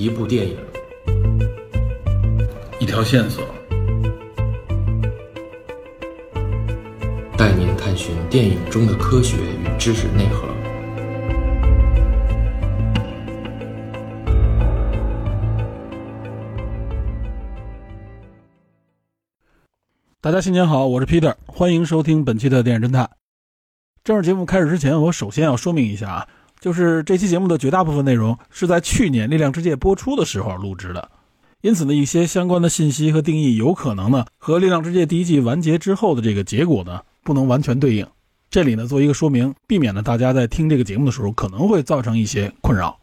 一部电影，一条线索，带您探寻电影中的科学与知识内核。大家新年好，我是 Peter，欢迎收听本期的电影侦探。正式节目开始之前，我首先要说明一下啊，就是这期节目的绝大部分内容是在去年《力量之戒》播出的时候录制的，因此呢，一些相关的信息和定义有可能呢和《力量之戒》第一季完结之后的这个结果呢不能完全对应。这里呢做一个说明，避免呢大家在听这个节目的时候可能会造成一些困扰。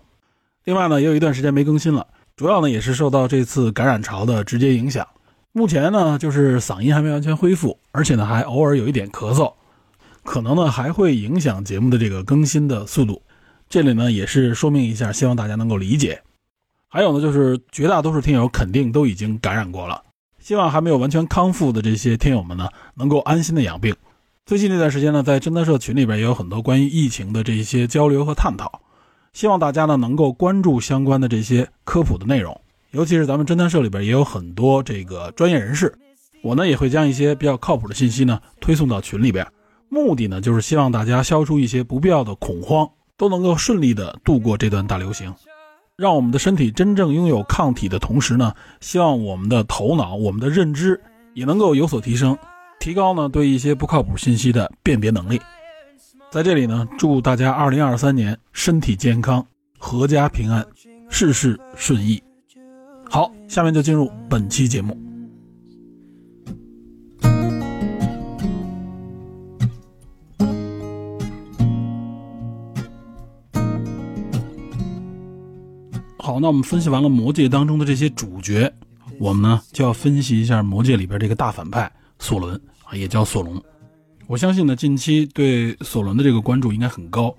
另外呢，也有一段时间没更新了，主要呢也是受到这次感染潮的直接影响。目前呢，就是嗓音还没完全恢复，而且呢，还偶尔有一点咳嗽，可能呢还会影响节目的这个更新的速度。这里呢也是说明一下，希望大家能够理解。还有呢，就是绝大多数听友肯定都已经感染过了，希望还没有完全康复的这些听友们呢，能够安心的养病。最近这段时间呢，在侦探社群里边也有很多关于疫情的这些交流和探讨，希望大家呢能够关注相关的这些科普的内容。尤其是咱们侦探社里边也有很多这个专业人士，我呢也会将一些比较靠谱的信息呢推送到群里边，目的呢就是希望大家消除一些不必要的恐慌，都能够顺利的度过这段大流行，让我们的身体真正拥有抗体的同时呢，希望我们的头脑、我们的认知也能够有所提升，提高呢对一些不靠谱信息的辨别能力。在这里呢，祝大家二零二三年身体健康、阖家平安、事事顺意。好，下面就进入本期节目。好，那我们分析完了《魔戒》当中的这些主角，我们呢就要分析一下《魔戒》里边这个大反派索伦啊，也叫索隆。我相信呢，近期对索伦的这个关注应该很高。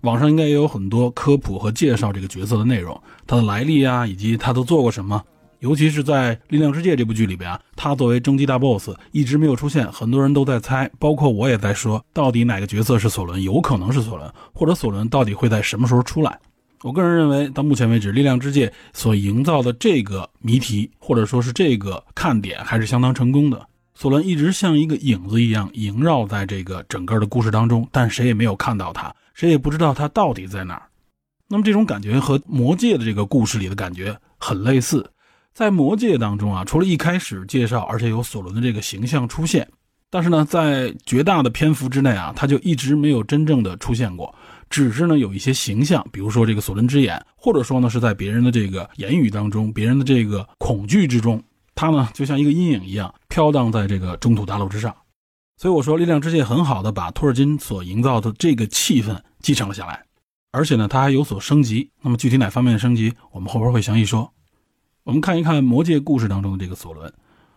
网上应该也有很多科普和介绍这个角色的内容，他的来历啊，以及他都做过什么。尤其是在《力量之戒》这部剧里边啊，他作为终极大 BOSS 一直没有出现，很多人都在猜，包括我也在说，到底哪个角色是索伦？有可能是索伦，或者索伦到底会在什么时候出来？我个人认为，到目前为止，《力量之戒》所营造的这个谜题，或者说是这个看点，还是相当成功的。索伦一直像一个影子一样萦绕在这个整个的故事当中，但谁也没有看到他。谁也不知道他到底在哪儿。那么这种感觉和《魔戒》的这个故事里的感觉很类似。在《魔戒》当中啊，除了一开始介绍，而且有索伦的这个形象出现，但是呢，在绝大的篇幅之内啊，他就一直没有真正的出现过，只是呢有一些形象，比如说这个索伦之眼，或者说呢是在别人的这个言语当中，别人的这个恐惧之中，他呢就像一个阴影一样飘荡在这个中土大陆之上。所以我说，《力量之戒》很好的把托尔金所营造的这个气氛继承了下来，而且呢，它还有所升级。那么具体哪方面的升级，我们后边会详细说。我们看一看《魔戒》故事当中的这个索伦，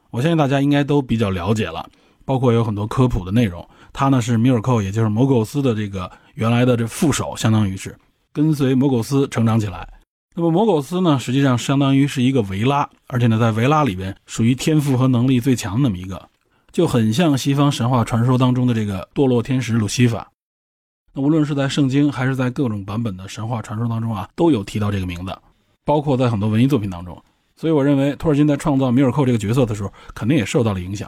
我相信大家应该都比较了解了，包括有很多科普的内容。他呢是米尔寇，也就是摩苟斯的这个原来的这副手，相当于是跟随摩苟斯成长起来。那么摩苟斯呢，实际上相当于是一个维拉，而且呢，在维拉里边属于天赋和能力最强的那么一个。就很像西方神话传说当中的这个堕落天使鲁西法。那无论是在圣经还是在各种版本的神话传说当中啊，都有提到这个名字，包括在很多文艺作品当中。所以我认为托尔金在创造米尔寇这个角色的时候，肯定也受到了影响。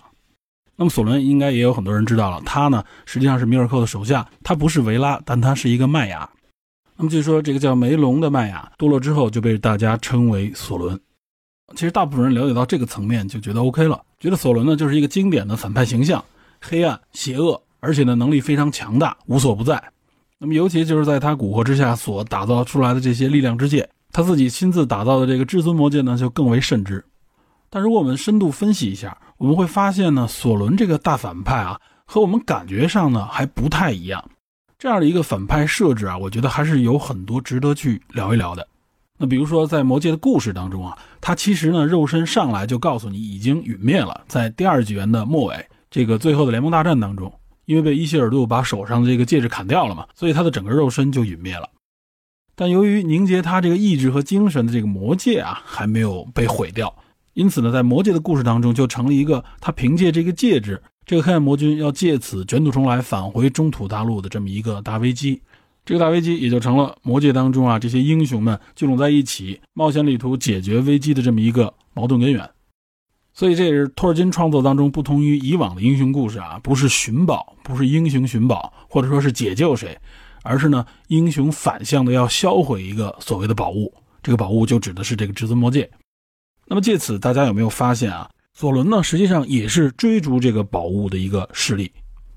那么索伦应该也有很多人知道了，他呢实际上是米尔寇的手下，他不是维拉，但他是一个麦雅。那么据说这个叫梅隆的麦雅堕落之后，就被大家称为索伦。其实大部分人了解到这个层面就觉得 OK 了，觉得索伦呢就是一个经典的反派形象，黑暗、邪恶，而且呢能力非常强大，无所不在。那么尤其就是在他蛊惑之下所打造出来的这些力量之戒，他自己亲自打造的这个至尊魔戒呢就更为甚之。但如果我们深度分析一下，我们会发现呢，索伦这个大反派啊和我们感觉上呢还不太一样。这样的一个反派设置啊，我觉得还是有很多值得去聊一聊的。那比如说，在魔戒的故事当中啊，他其实呢肉身上来就告诉你已经陨灭了。在第二纪元的末尾，这个最后的联盟大战当中，因为被伊希尔杜把手上的这个戒指砍掉了嘛，所以他的整个肉身就陨灭了。但由于凝结他这个意志和精神的这个魔戒啊还没有被毁掉，因此呢，在魔戒的故事当中就成了一个他凭借这个戒指，这个黑暗魔君要借此卷土重来返回中土大陆的这么一个大危机。这个大危机也就成了魔界当中啊这些英雄们聚拢在一起，冒险旅途解决危机的这么一个矛盾根源。所以这也是托尔金创作当中不同于以往的英雄故事啊，不是寻宝，不是英雄寻宝，或者说是解救谁，而是呢英雄反向的要销毁一个所谓的宝物，这个宝物就指的是这个至尊魔戒。那么借此，大家有没有发现啊？索伦呢，实际上也是追逐这个宝物的一个势力，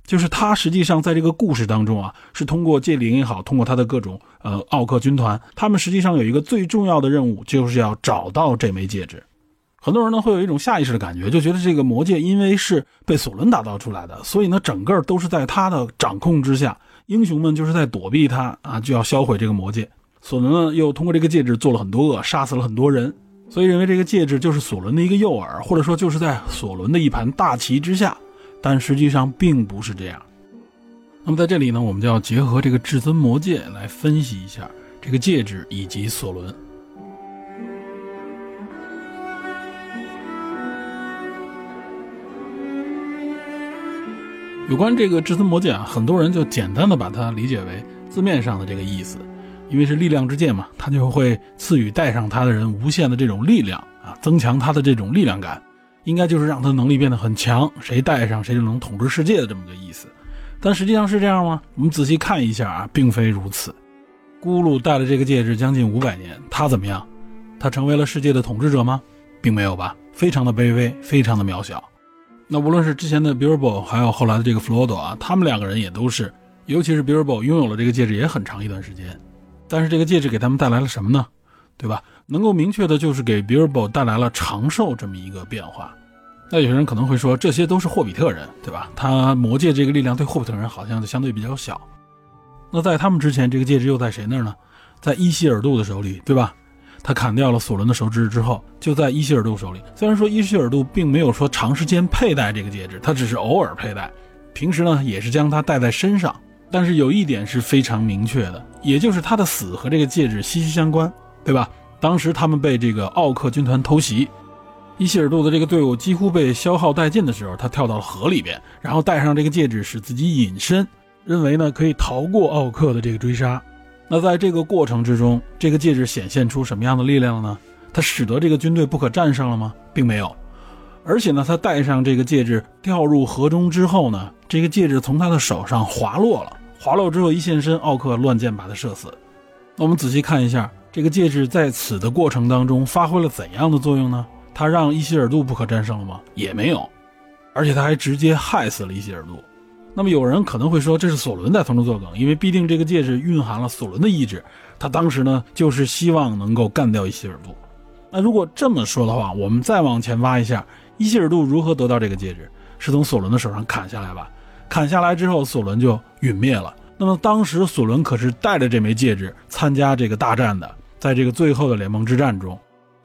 就是他实际上在这个故事当中啊，是通过戒灵也好，通过他的各种呃奥克军团，他们实际上有一个最重要的任务，就是要找到这枚戒指。很多人呢会有一种下意识的感觉，就觉得这个魔戒因为是被索伦打造出来的，所以呢整个都是在他的掌控之下，英雄们就是在躲避他啊，就要销毁这个魔戒。索伦呢又通过这个戒指做了很多恶，杀死了很多人。所以认为这个戒指就是索伦的一个诱饵，或者说就是在索伦的一盘大棋之下，但实际上并不是这样。那么在这里呢，我们就要结合这个至尊魔戒来分析一下这个戒指以及索伦。有关这个至尊魔戒啊，很多人就简单的把它理解为字面上的这个意思。因为是力量之剑嘛，他就会赐予戴上它的人无限的这种力量啊，增强他的这种力量感，应该就是让他能力变得很强，谁戴上谁就能统治世界的这么个意思。但实际上是这样吗？我们仔细看一下啊，并非如此。咕噜戴了这个戒指将近五百年，他怎么样？他成为了世界的统治者吗？并没有吧，非常的卑微，非常的渺小。那无论是之前的 Bilbo，还有后来的这个弗罗多啊，他们两个人也都是，尤其是 Bilbo 拥有了这个戒指也很长一段时间。但是这个戒指给他们带来了什么呢？对吧？能够明确的就是给 Bilbo 带来了长寿这么一个变化。那有些人可能会说，这些都是霍比特人，对吧？他魔戒这个力量对霍比特人好像就相对比较小。那在他们之前，这个戒指又在谁那儿呢？在伊希尔杜的手里，对吧？他砍掉了索伦的手指之后，就在伊希尔杜手里。虽然说伊希尔杜并没有说长时间佩戴这个戒指，他只是偶尔佩戴，平时呢也是将它戴在身上。但是有一点是非常明确的，也就是他的死和这个戒指息息相关，对吧？当时他们被这个奥克军团偷袭，伊希尔杜的这个队伍几乎被消耗殆尽的时候，他跳到了河里边，然后戴上这个戒指，使自己隐身，认为呢可以逃过奥克的这个追杀。那在这个过程之中，这个戒指显现出什么样的力量呢？它使得这个军队不可战胜了吗？并没有。而且呢，他戴上这个戒指掉入河中之后呢，这个戒指从他的手上滑落了。滑落之后一现身，奥克乱箭把他射死。那我们仔细看一下，这个戒指在此的过程当中发挥了怎样的作用呢？它让伊希尔杜不可战胜了吗？也没有，而且他还直接害死了伊希尔杜。那么有人可能会说，这是索伦在从中作梗，因为必定这个戒指蕴含了索伦的意志，他当时呢就是希望能够干掉伊希尔杜。那如果这么说的话，我们再往前挖一下，伊希尔杜如何得到这个戒指？是从索伦的手上砍下来吧？砍下来之后，索伦就陨灭了。那么当时索伦可是带着这枚戒指参加这个大战的，在这个最后的联盟之战中，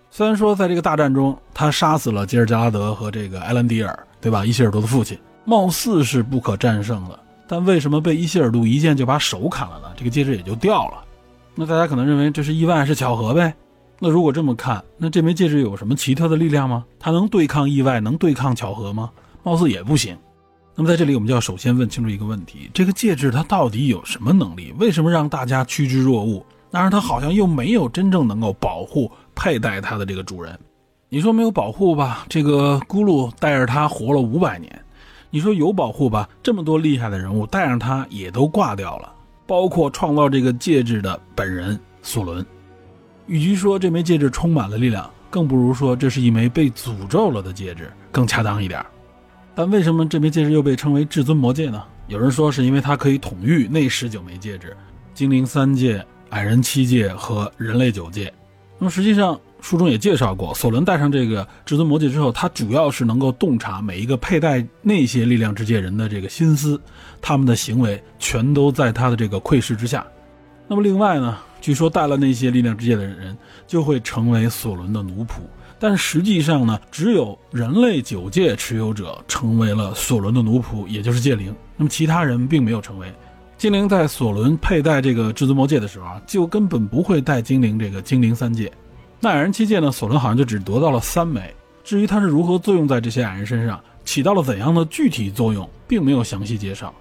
虽然说在这个大战中他杀死了吉尔加拉德和这个埃兰迪尔，对吧？伊希尔多的父亲，貌似是不可战胜的。但为什么被伊希尔杜一剑就把手砍了呢？这个戒指也就掉了。那大家可能认为这是意外，是巧合呗？那如果这么看，那这枚戒指有什么奇特的力量吗？它能对抗意外，能对抗巧合吗？貌似也不行。那么在这里，我们就要首先问清楚一个问题：这个戒指它到底有什么能力？为什么让大家趋之若鹜？当然，它好像又没有真正能够保护佩戴它的这个主人。你说没有保护吧？这个咕噜带着它活了五百年。你说有保护吧？这么多厉害的人物带上它也都挂掉了，包括创造这个戒指的本人索伦。与其说这枚戒指充满了力量，更不如说这是一枚被诅咒了的戒指更恰当一点。但为什么这枚戒指又被称为至尊魔戒呢？有人说是因为它可以统御那十九枚戒指，精灵三戒、矮人七戒和人类九戒。那么实际上书中也介绍过，索伦戴上这个至尊魔戒之后，他主要是能够洞察每一个佩戴那些力量之戒人的这个心思，他们的行为全都在他的这个窥视之下。那么另外呢，据说戴了那些力量之戒的人就会成为索伦的奴仆。但实际上呢，只有人类九戒持有者成为了索伦的奴仆，也就是戒灵。那么其他人并没有成为精灵。在索伦佩戴这个至尊魔戒的时候啊，就根本不会戴精灵这个精灵三戒。那矮人七戒呢，索伦好像就只得到了三枚。至于它是如何作用在这些矮人身上，起到了怎样的具体作用，并没有详细介绍。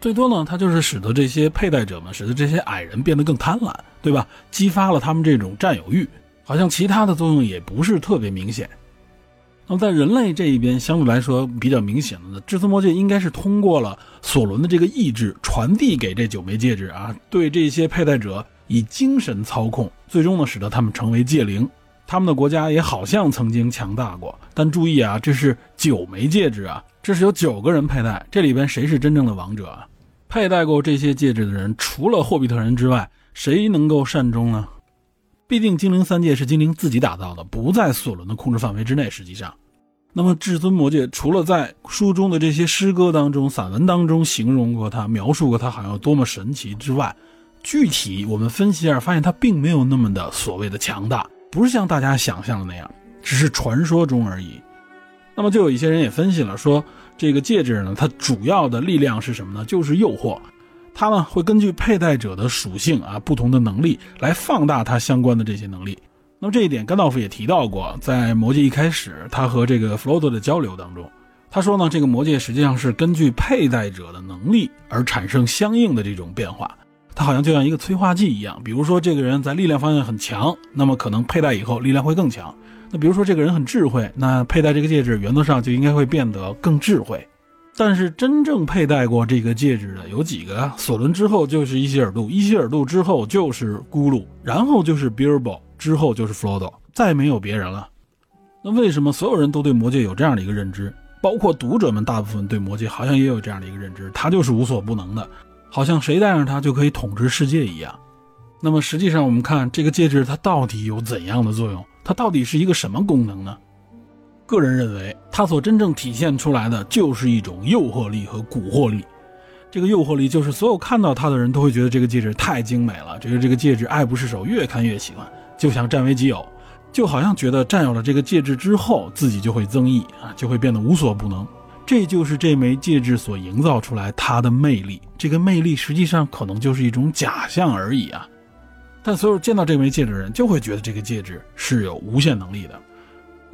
最多呢，它就是使得这些佩戴者们，使得这些矮人变得更贪婪，对吧？激发了他们这种占有欲，好像其他的作用也不是特别明显。那么在人类这一边，相对来说比较明显的呢，至尊魔戒应该是通过了索伦的这个意志传递给这九枚戒指啊，对这些佩戴者以精神操控，最终呢使得他们成为戒灵。他们的国家也好像曾经强大过，但注意啊，这是九枚戒指啊，这是有九个人佩戴，这里边谁是真正的王者啊？佩戴过这些戒指的人，除了霍比特人之外，谁能够善终呢？毕竟精灵三界是精灵自己打造的，不在索伦的控制范围之内。实际上，那么至尊魔戒除了在书中的这些诗歌当中、散文当中形容过它、描述过它好像多么神奇之外，具体我们分析一下，发现它并没有那么的所谓的强大。不是像大家想象的那样，只是传说中而已。那么就有一些人也分析了，说这个戒指呢，它主要的力量是什么呢？就是诱惑。它呢会根据佩戴者的属性啊，不同的能力来放大它相关的这些能力。那么这一点，甘道夫也提到过，在魔戒一开始，他和这个弗罗多的交流当中，他说呢，这个魔戒实际上是根据佩戴者的能力而产生相应的这种变化。它好像就像一个催化剂一样，比如说这个人在力量方面很强，那么可能佩戴以后力量会更强。那比如说这个人很智慧，那佩戴这个戒指原则上就应该会变得更智慧。但是真正佩戴过这个戒指的有几个？索伦之后就是伊希尔杜，伊希尔杜之后就是咕噜，然后就是 b i r b o 之后就是弗罗多，再没有别人了。那为什么所有人都对魔戒有这样的一个认知？包括读者们大部分对魔戒好像也有这样的一个认知，它就是无所不能的。好像谁戴上它就可以统治世界一样。那么实际上，我们看这个戒指，它到底有怎样的作用？它到底是一个什么功能呢？个人认为，它所真正体现出来的就是一种诱惑力和蛊惑力。这个诱惑力就是所有看到它的人都会觉得这个戒指太精美了，觉得这个戒指爱不释手，越看越喜欢，就想占为己有，就好像觉得占有了这个戒指之后，自己就会增益啊，就会变得无所不能。这就是这枚戒指所营造出来它的魅力。这个魅力实际上可能就是一种假象而已啊！但所有见到这枚戒指的人就会觉得这个戒指是有无限能力的。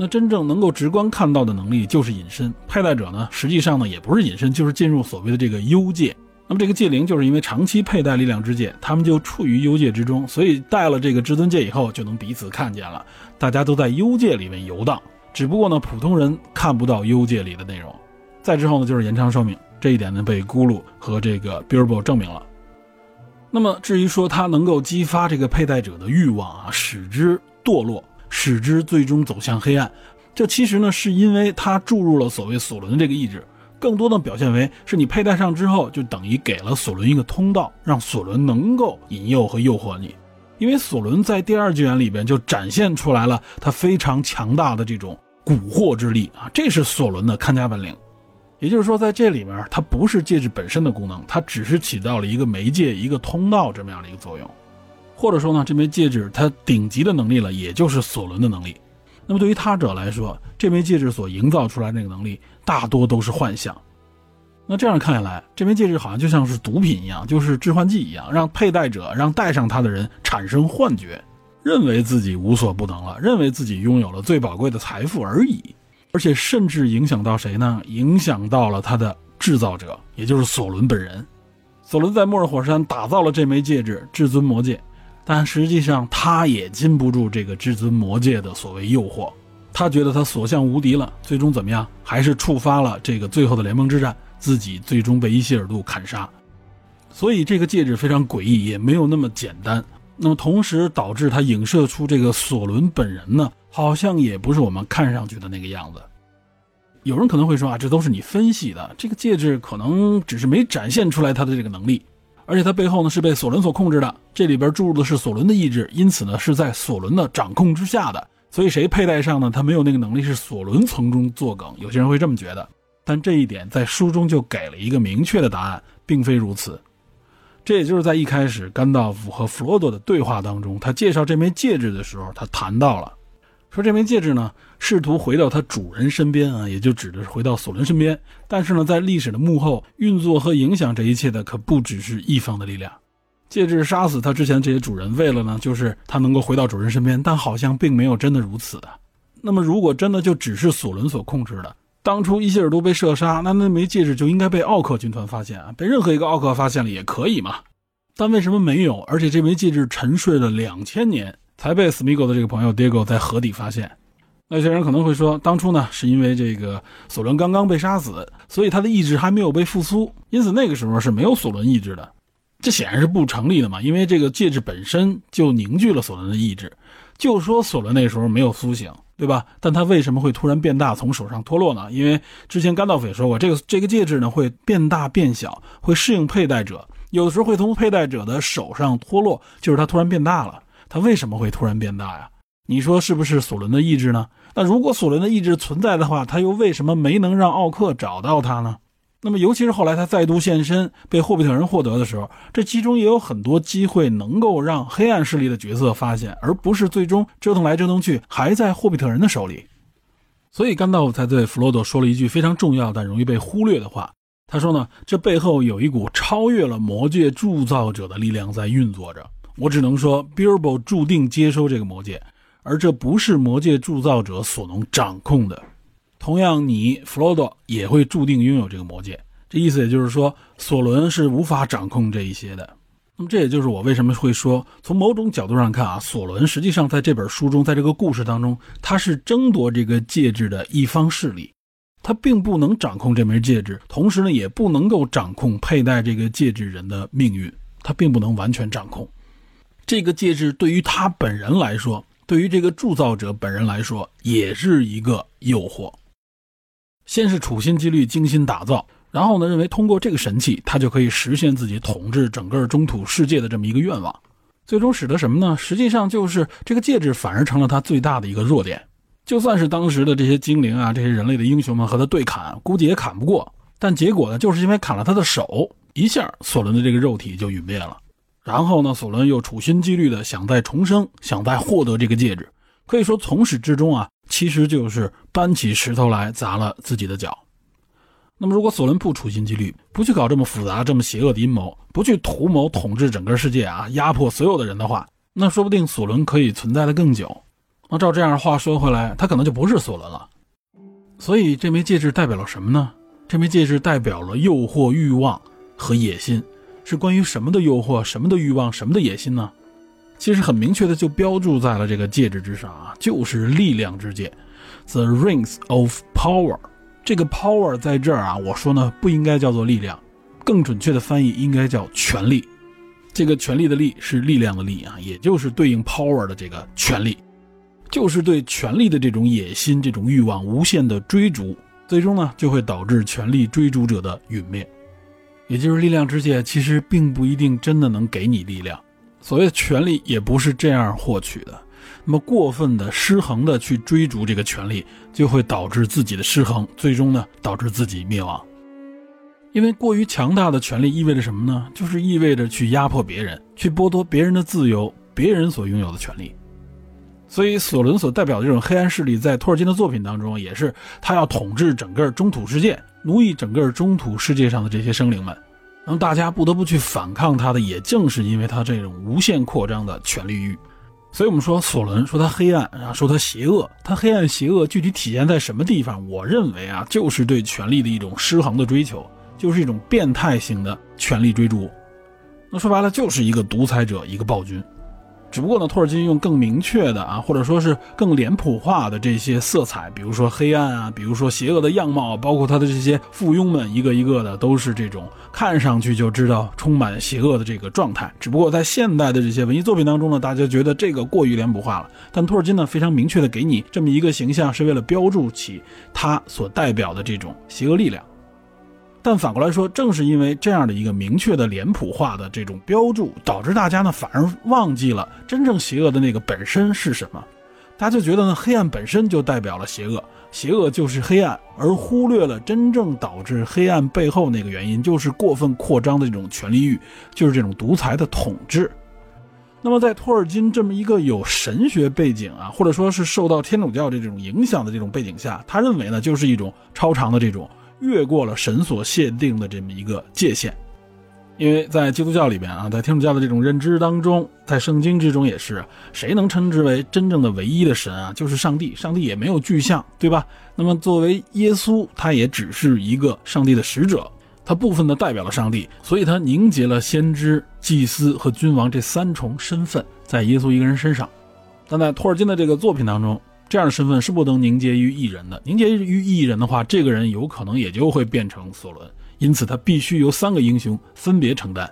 那真正能够直观看到的能力就是隐身。佩戴者呢，实际上呢也不是隐身，就是进入所谓的这个幽界。那么这个戒灵就是因为长期佩戴力量之戒，他们就处于幽界之中，所以戴了这个至尊戒以后就能彼此看见了。大家都在幽界里面游荡，只不过呢普通人看不到幽界里的内容。再之后呢，就是延长寿命，这一点呢被咕噜和这个 Bilbo 证明了。那么至于说它能够激发这个佩戴者的欲望啊，使之堕落，使之最终走向黑暗，这其实呢是因为它注入了所谓索伦的这个意志，更多的表现为是你佩戴上之后，就等于给了索伦一个通道，让索伦能够引诱和诱惑你。因为索伦在第二纪元里边就展现出来了他非常强大的这种蛊惑之力啊，这是索伦的看家本领。也就是说，在这里面，它不是戒指本身的功能，它只是起到了一个媒介、一个通道这么样的一个作用。或者说呢，这枚戒指它顶级的能力了，也就是索伦的能力。那么对于他者来说，这枚戒指所营造出来那个能力，大多都是幻象。那这样看下来，这枚戒指好像就像是毒品一样，就是致幻剂一样，让佩戴者、让戴上它的人产生幻觉，认为自己无所不能了，认为自己拥有了最宝贵的财富而已。而且甚至影响到谁呢？影响到了他的制造者，也就是索伦本人。索伦在末日火山打造了这枚戒指——至尊魔戒，但实际上他也禁不住这个至尊魔戒的所谓诱惑。他觉得他所向无敌了，最终怎么样？还是触发了这个最后的联盟之战，自己最终被伊希尔杜砍杀。所以这个戒指非常诡异，也没有那么简单。那么同时导致他影射出这个索伦本人呢？好像也不是我们看上去的那个样子。有人可能会说啊，这都是你分析的。这个戒指可能只是没展现出来他的这个能力，而且它背后呢是被索伦所控制的。这里边注入的是索伦的意志，因此呢是在索伦的掌控之下的。所以谁佩戴上呢？他没有那个能力，是索伦从中作梗。有些人会这么觉得，但这一点在书中就给了一个明确的答案，并非如此。这也就是在一开始甘道夫和弗罗多的对话当中，他介绍这枚戒指的时候，他谈到了。说这枚戒指呢，试图回到它主人身边啊，也就指的是回到索伦身边。但是呢，在历史的幕后运作和影响这一切的，可不只是一方的力量。戒指杀死他之前这些主人，为了呢，就是他能够回到主人身边。但好像并没有真的如此的。那么，如果真的就只是索伦所控制的，当初伊希尔多被射杀，那那枚戒指就应该被奥克军团发现啊，被任何一个奥克发现了也可以嘛。但为什么没有？而且这枚戒指沉睡了两千年，才被斯米格的这个朋友 digo 在河底发现。那些人可能会说，当初呢是因为这个索伦刚刚被杀死，所以他的意志还没有被复苏，因此那个时候是没有索伦意志的。这显然是不成立的嘛，因为这个戒指本身就凝聚了索伦的意志。就说索伦那时候没有苏醒，对吧？但他为什么会突然变大，从手上脱落呢？因为之前甘道夫也说过，这个这个戒指呢会变大变小，会适应佩戴者，有的时候会从佩戴者的手上脱落，就是他突然变大了。他为什么会突然变大呀？你说是不是索伦的意志呢？那如果索伦的意志存在的话，他又为什么没能让奥克找到他呢？那么，尤其是后来他再度现身，被霍比特人获得的时候，这其中也有很多机会能够让黑暗势力的角色发现，而不是最终折腾来折腾去还在霍比特人的手里。所以，甘道夫才对弗罗多说了一句非常重要但容易被忽略的话。他说呢：“这背后有一股超越了魔戒铸造者的力量在运作着。我只能说，Bilbo 注定接收这个魔戒。”而这不是魔界铸造者所能掌控的，同样，你弗罗多也会注定拥有这个魔戒。这意思也就是说，索伦是无法掌控这一些的。那么，这也就是我为什么会说，从某种角度上看啊，索伦实际上在这本书中，在这个故事当中，他是争夺这个戒指的一方势力，他并不能掌控这枚戒指，同时呢，也不能够掌控佩戴这个戒指人的命运，他并不能完全掌控这个戒指。对于他本人来说。对于这个铸造者本人来说，也是一个诱惑。先是处心积虑、精心打造，然后呢，认为通过这个神器，他就可以实现自己统治整个中土世界的这么一个愿望。最终使得什么呢？实际上就是这个戒指反而成了他最大的一个弱点。就算是当时的这些精灵啊，这些人类的英雄们和他对砍，估计也砍不过。但结果呢，就是因为砍了他的手，一下索伦的这个肉体就陨灭了。然后呢，索伦又处心积虑的想再重生，想再获得这个戒指，可以说从始至终啊，其实就是搬起石头来砸了自己的脚。那么，如果索伦不处心积虑，不去搞这么复杂、这么邪恶的阴谋，不去图谋统治整个世界啊，压迫所有的人的话，那说不定索伦可以存在的更久。那照这样话说回来，他可能就不是索伦了。所以，这枚戒指代表了什么呢？这枚戒指代表了诱惑、欲望和野心。是关于什么的诱惑，什么的欲望，什么的野心呢？其实很明确的就标注在了这个戒指之上啊，就是力量之戒，The Rings of Power。这个 Power 在这儿啊，我说呢不应该叫做力量，更准确的翻译应该叫权力。这个权力的力是力量的力啊，也就是对应 Power 的这个权力，就是对权力的这种野心、这种欲望无限的追逐，最终呢就会导致权力追逐者的陨灭。也就是力量之戒，其实并不一定真的能给你力量。所谓的权力，也不是这样获取的。那么过分的失衡的去追逐这个权力，就会导致自己的失衡，最终呢导致自己灭亡。因为过于强大的权力意味着什么呢？就是意味着去压迫别人，去剥夺别人的自由，别人所拥有的权利。所以索伦所代表的这种黑暗势力，在托尔金的作品当中，也是他要统治整个中土世界。奴役整个中土世界上的这些生灵们，让大家不得不去反抗他的，也正是因为他这种无限扩张的权力欲。所以，我们说索伦说他黑暗啊，说他邪恶，他黑暗邪恶具体体现在什么地方？我认为啊，就是对权力的一种失衡的追求，就是一种变态型的权力追逐。那说白了，就是一个独裁者，一个暴君。只不过呢，托尔金用更明确的啊，或者说是更脸谱化的这些色彩，比如说黑暗啊，比如说邪恶的样貌，包括他的这些附庸们，一个一个的都是这种看上去就知道充满邪恶的这个状态。只不过在现代的这些文艺作品当中呢，大家觉得这个过于脸谱化了。但托尔金呢，非常明确的给你这么一个形象，是为了标注起他所代表的这种邪恶力量。但反过来说，正是因为这样的一个明确的脸谱化的这种标注，导致大家呢反而忘记了真正邪恶的那个本身是什么。大家就觉得呢，黑暗本身就代表了邪恶，邪恶就是黑暗，而忽略了真正导致黑暗背后那个原因，就是过分扩张的这种权力欲，就是这种独裁的统治。那么，在托尔金这么一个有神学背景啊，或者说是受到天主教的这种影响的这种背景下，他认为呢，就是一种超常的这种。越过了神所限定的这么一个界限，因为在基督教里边啊，在天主教的这种认知当中，在圣经之中也是，谁能称之为真正的唯一的神啊？就是上帝，上帝也没有具象，对吧？那么作为耶稣，他也只是一个上帝的使者，他部分的代表了上帝，所以他凝结了先知、祭司和君王这三重身份在耶稣一个人身上。但在托尔金的这个作品当中，这样的身份是不能凝结于一人的，凝结于一人的话，这个人有可能也就会变成索伦。因此，他必须由三个英雄分别承担，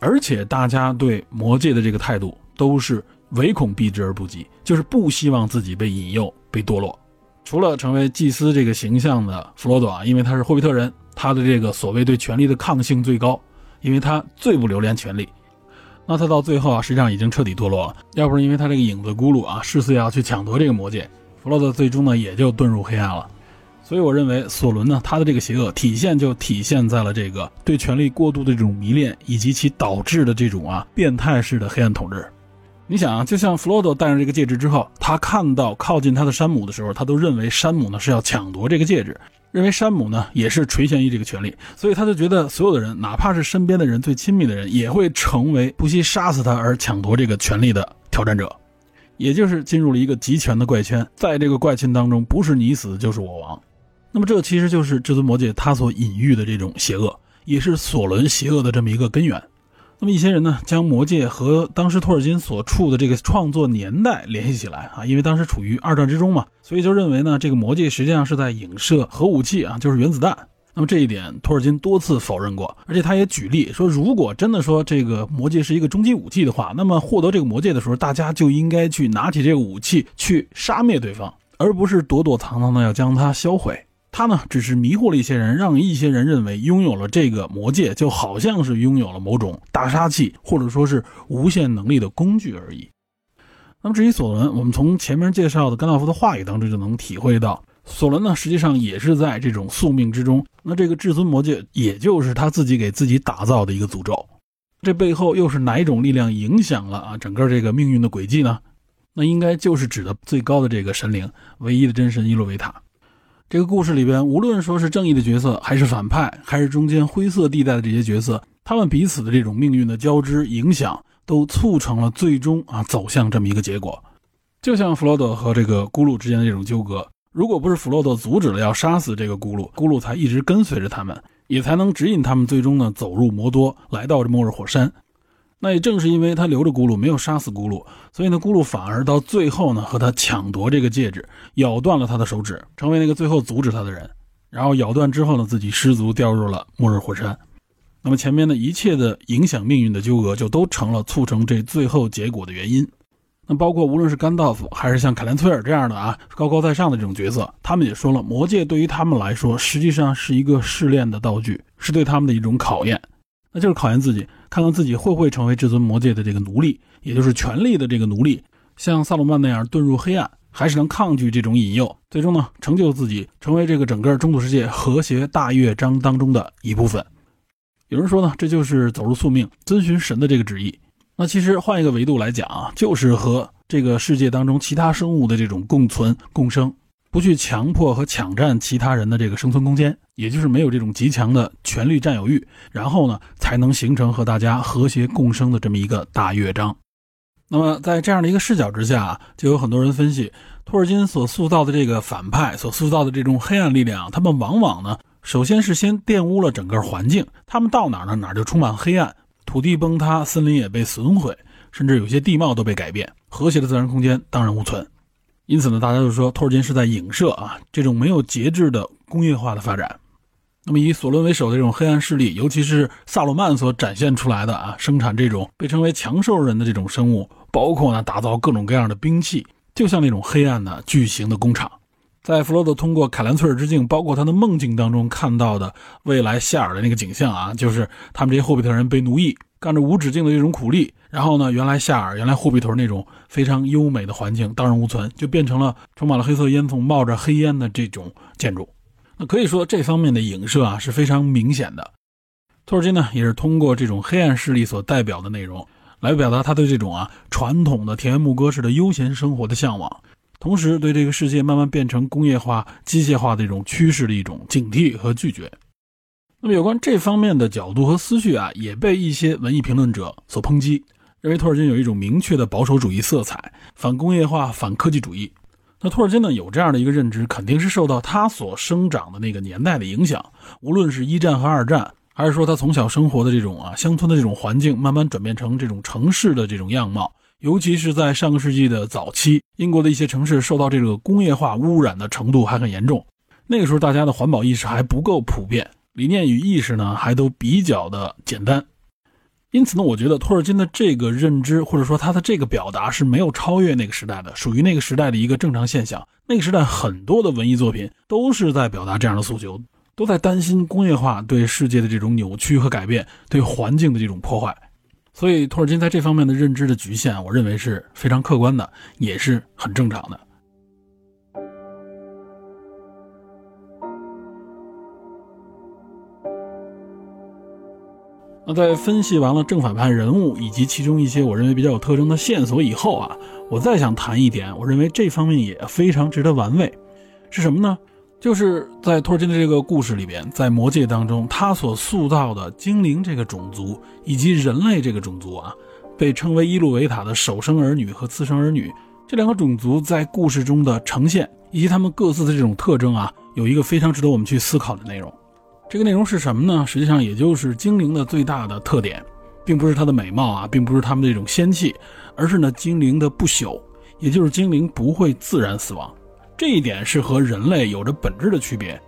而且大家对魔戒的这个态度都是唯恐避之而不及，就是不希望自己被引诱、被堕落。除了成为祭司这个形象的弗罗多啊，因为他是霍比特人，他的这个所谓对权力的抗性最高，因为他最不留恋权力。那他到最后啊，实际上已经彻底堕落了。要不是因为他这个影子咕噜啊，誓死要去抢夺这个魔戒，弗洛多最终呢也就遁入黑暗了。所以我认为索伦呢，他的这个邪恶体现就体现在了这个对权力过度的这种迷恋，以及其导致的这种啊变态式的黑暗统治。你想啊，就像弗洛多戴上这个戒指之后，他看到靠近他的山姆的时候，他都认为山姆呢是要抢夺这个戒指，认为山姆呢也是垂涎于这个权力，所以他就觉得所有的人，哪怕是身边的人最亲密的人，也会成为不惜杀死他而抢夺这个权力的挑战者，也就是进入了一个集权的怪圈，在这个怪圈当中，不是你死就是我亡。那么这其实就是至尊魔戒他所隐喻的这种邪恶，也是索伦邪恶的这么一个根源。那么一些人呢，将魔戒和当时托尔金所处的这个创作年代联系起来啊，因为当时处于二战之中嘛，所以就认为呢，这个魔戒实际上是在影射核武器啊，就是原子弹。那么这一点托尔金多次否认过，而且他也举例说，如果真的说这个魔戒是一个终极武器的话，那么获得这个魔戒的时候，大家就应该去拿起这个武器去杀灭对方，而不是躲躲藏藏的要将它销毁。他呢，只是迷惑了一些人，让一些人认为拥有了这个魔戒，就好像是拥有了某种大杀器，或者说是无限能力的工具而已。那么至于索伦，我们从前面介绍的甘道夫的话语当中就能体会到，索伦呢实际上也是在这种宿命之中。那这个至尊魔戒，也就是他自己给自己打造的一个诅咒。这背后又是哪一种力量影响了啊整个这个命运的轨迹呢？那应该就是指的最高的这个神灵，唯一的真神伊洛维塔。这个故事里边，无论说是正义的角色，还是反派，还是中间灰色地带的这些角色，他们彼此的这种命运的交织影响，都促成了最终啊走向这么一个结果。就像弗罗多和这个咕噜之间的这种纠葛，如果不是弗罗多阻止了要杀死这个咕噜，咕噜才一直跟随着他们，也才能指引他们最终呢走入魔多，来到这末日火山。那也正是因为他留着咕噜，没有杀死咕噜，所以呢，咕噜反而到最后呢，和他抢夺这个戒指，咬断了他的手指，成为那个最后阻止他的人。然后咬断之后呢，自己失足掉入了末日火山。那么前面的一切的影响命运的纠葛，就都成了促成这最后结果的原因。那包括无论是甘道夫，还是像凯兰崔尔这样的啊高高在上的这种角色，他们也说了，魔戒对于他们来说，实际上是一个试炼的道具，是对他们的一种考验。那就是考验自己，看看自己会不会成为至尊魔戒的这个奴隶，也就是权力的这个奴隶，像萨鲁曼那样遁入黑暗，还是能抗拒这种引诱，最终呢成就自己，成为这个整个中土世界和谐大乐章当中的一部分。有人说呢，这就是走入宿命，遵循神的这个旨意。那其实换一个维度来讲啊，就是和这个世界当中其他生物的这种共存共生。不去强迫和抢占其他人的这个生存空间，也就是没有这种极强的权力占有欲，然后呢，才能形成和大家和谐共生的这么一个大乐章。那么在这样的一个视角之下，就有很多人分析，托尔金所塑造的这个反派所塑造的这种黑暗力量，他们往往呢，首先是先玷污了整个环境，他们到哪儿呢，哪儿就充满黑暗，土地崩塌，森林也被损毁，甚至有些地貌都被改变，和谐的自然空间荡然无存。因此呢，大家就说托尔金是在影射啊这种没有节制的工业化的发展。那么以索伦为首的这种黑暗势力，尤其是萨鲁曼所展现出来的啊，生产这种被称为强兽人的这种生物，包括呢打造各种各样的兵器，就像那种黑暗的巨型的工厂。在弗罗多通过凯兰翠尔之镜，包括他的梦境当中看到的未来夏尔的那个景象啊，就是他们这些霍比特人被奴役。干着无止境的这种苦力，然后呢，原来夏尔、原来霍比屯那种非常优美的环境荡然无存，就变成了充满了黑色烟囱、冒着黑烟的这种建筑。那可以说这方面的影射啊是非常明显的。托尔金呢，也是通过这种黑暗势力所代表的内容，来表达他对这种啊传统的田园牧歌式的悠闲生活的向往，同时对这个世界慢慢变成工业化、机械化的这种趋势的一种警惕和拒绝。那么有关这方面的角度和思绪啊，也被一些文艺评论者所抨击，认为托尔金有一种明确的保守主义色彩，反工业化、反科技主义。那托尔金呢，有这样的一个认知，肯定是受到他所生长的那个年代的影响，无论是一战和二战，还是说他从小生活的这种啊乡村的这种环境，慢慢转变成这种城市的这种样貌。尤其是在上个世纪的早期，英国的一些城市受到这个工业化污染的程度还很严重。那个时候，大家的环保意识还不够普遍，理念与意识呢还都比较的简单。因此呢，我觉得托尔金的这个认知或者说他的这个表达是没有超越那个时代的，属于那个时代的一个正常现象。那个时代很多的文艺作品都是在表达这样的诉求，都在担心工业化对世界的这种扭曲和改变，对环境的这种破坏。所以，托尔金在这方面的认知的局限，我认为是非常客观的，也是很正常的。那在分析完了正反派人物以及其中一些我认为比较有特征的线索以后啊，我再想谈一点，我认为这方面也非常值得玩味，是什么呢？就是在托尔金的这个故事里边，在魔界当中，他所塑造的精灵这个种族以及人类这个种族啊，被称为伊露维塔的首生儿女和次生儿女这两个种族在故事中的呈现以及他们各自的这种特征啊，有一个非常值得我们去思考的内容。这个内容是什么呢？实际上也就是精灵的最大的特点，并不是它的美貌啊，并不是他们这种仙气，而是呢精灵的不朽，也就是精灵不会自然死亡。这一点是和人类有着本质的区别，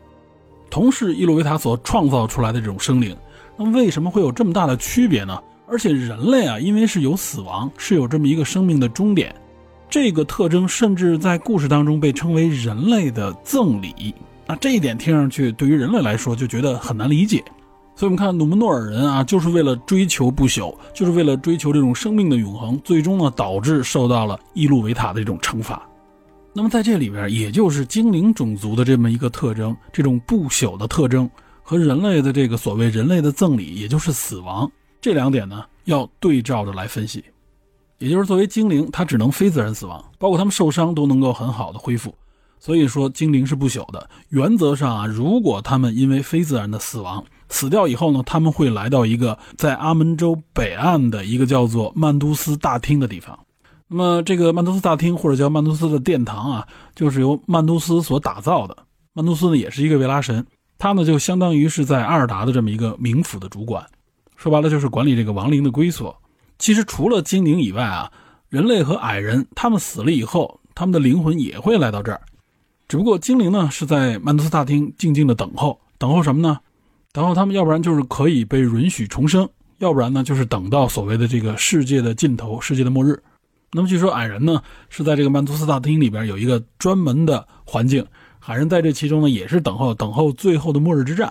同是伊洛维塔所创造出来的这种生灵，那么为什么会有这么大的区别呢？而且人类啊，因为是有死亡，是有这么一个生命的终点，这个特征甚至在故事当中被称为人类的赠礼。那这一点听上去对于人类来说就觉得很难理解。所以我们看努门诺尔人啊，就是为了追求不朽，就是为了追求这种生命的永恒，最终呢导致受到了伊路维塔的这种惩罚。那么在这里边，也就是精灵种族的这么一个特征，这种不朽的特征和人类的这个所谓人类的赠礼，也就是死亡这两点呢，要对照着来分析。也就是作为精灵，它只能非自然死亡，包括他们受伤都能够很好的恢复。所以说精灵是不朽的。原则上啊，如果他们因为非自然的死亡死掉以后呢，他们会来到一个在阿门州北岸的一个叫做曼都斯大厅的地方。那么，这个曼都斯大厅或者叫曼都斯的殿堂啊，就是由曼都斯所打造的。曼都斯呢，也是一个维拉神，他呢就相当于是在阿尔达的这么一个冥府的主管，说白了就是管理这个亡灵的归所。其实除了精灵以外啊，人类和矮人他们死了以后，他们的灵魂也会来到这儿，只不过精灵呢是在曼都斯大厅静静的等候，等候什么呢？等候他们，要不然就是可以被允许重生，要不然呢就是等到所谓的这个世界的尽头，世界的末日。那么据说矮人呢是在这个曼图斯大厅里边有一个专门的环境，矮人在这其中呢也是等候等候最后的末日之战。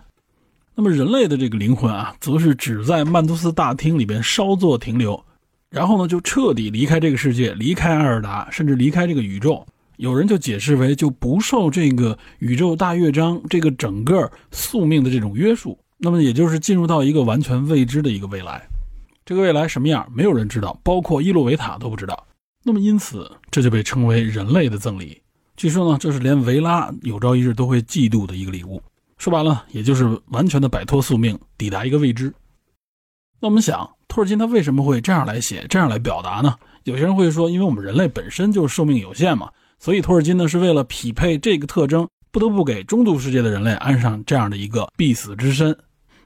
那么人类的这个灵魂啊，则是只在曼图斯大厅里边稍作停留，然后呢就彻底离开这个世界，离开艾尔达，甚至离开这个宇宙。有人就解释为就不受这个宇宙大乐章这个整个宿命的这种约束，那么也就是进入到一个完全未知的一个未来。这个未来什么样，没有人知道，包括伊洛维塔都不知道。那么，因此这就被称为人类的赠礼。据说呢，这是连维拉有朝一日都会嫉妒的一个礼物。说白了，也就是完全的摆脱宿命，抵达一个未知。那我们想，托尔金他为什么会这样来写，这样来表达呢？有些人会说，因为我们人类本身就是寿命有限嘛，所以托尔金呢是为了匹配这个特征，不得不给中度世界的人类安上这样的一个必死之身。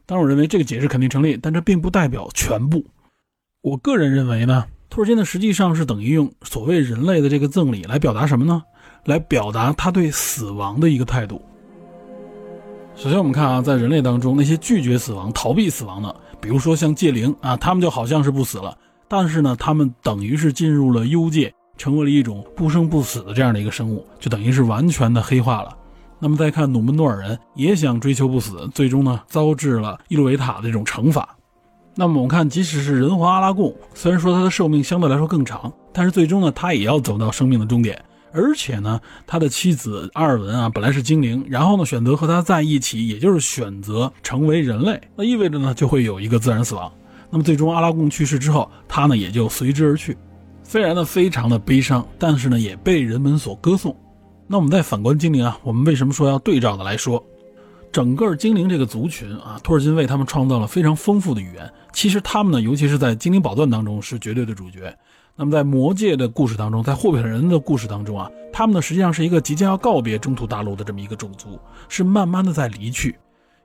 当然，我认为这个解释肯定成立，但这并不代表全部。我个人认为呢。托尔金呢，实际上是等于用所谓人类的这个赠礼来表达什么呢？来表达他对死亡的一个态度。首先，我们看啊，在人类当中，那些拒绝死亡、逃避死亡的，比如说像戒灵啊，他们就好像是不死了，但是呢，他们等于是进入了幽界，成为了一种不生不死的这样的一个生物，就等于是完全的黑化了。那么再看努门诺尔人，也想追求不死，最终呢，遭致了伊洛维塔的这种惩罚。那么我们看，即使是人皇阿拉贡，虽然说他的寿命相对来说更长，但是最终呢，他也要走到生命的终点。而且呢，他的妻子阿尔文啊，本来是精灵，然后呢，选择和他在一起，也就是选择成为人类，那意味着呢，就会有一个自然死亡。那么最终阿拉贡去世之后，他呢也就随之而去。虽然呢非常的悲伤，但是呢也被人们所歌颂。那我们再反观精灵啊，我们为什么说要对照的来说？整个精灵这个族群啊，托尔金为他们创造了非常丰富的语言。其实他们呢，尤其是在《精灵宝钻》当中是绝对的主角。那么在魔界的故事当中，在霍比特人的故事当中啊，他们呢实际上是一个即将要告别中土大陆的这么一个种族，是慢慢的在离去。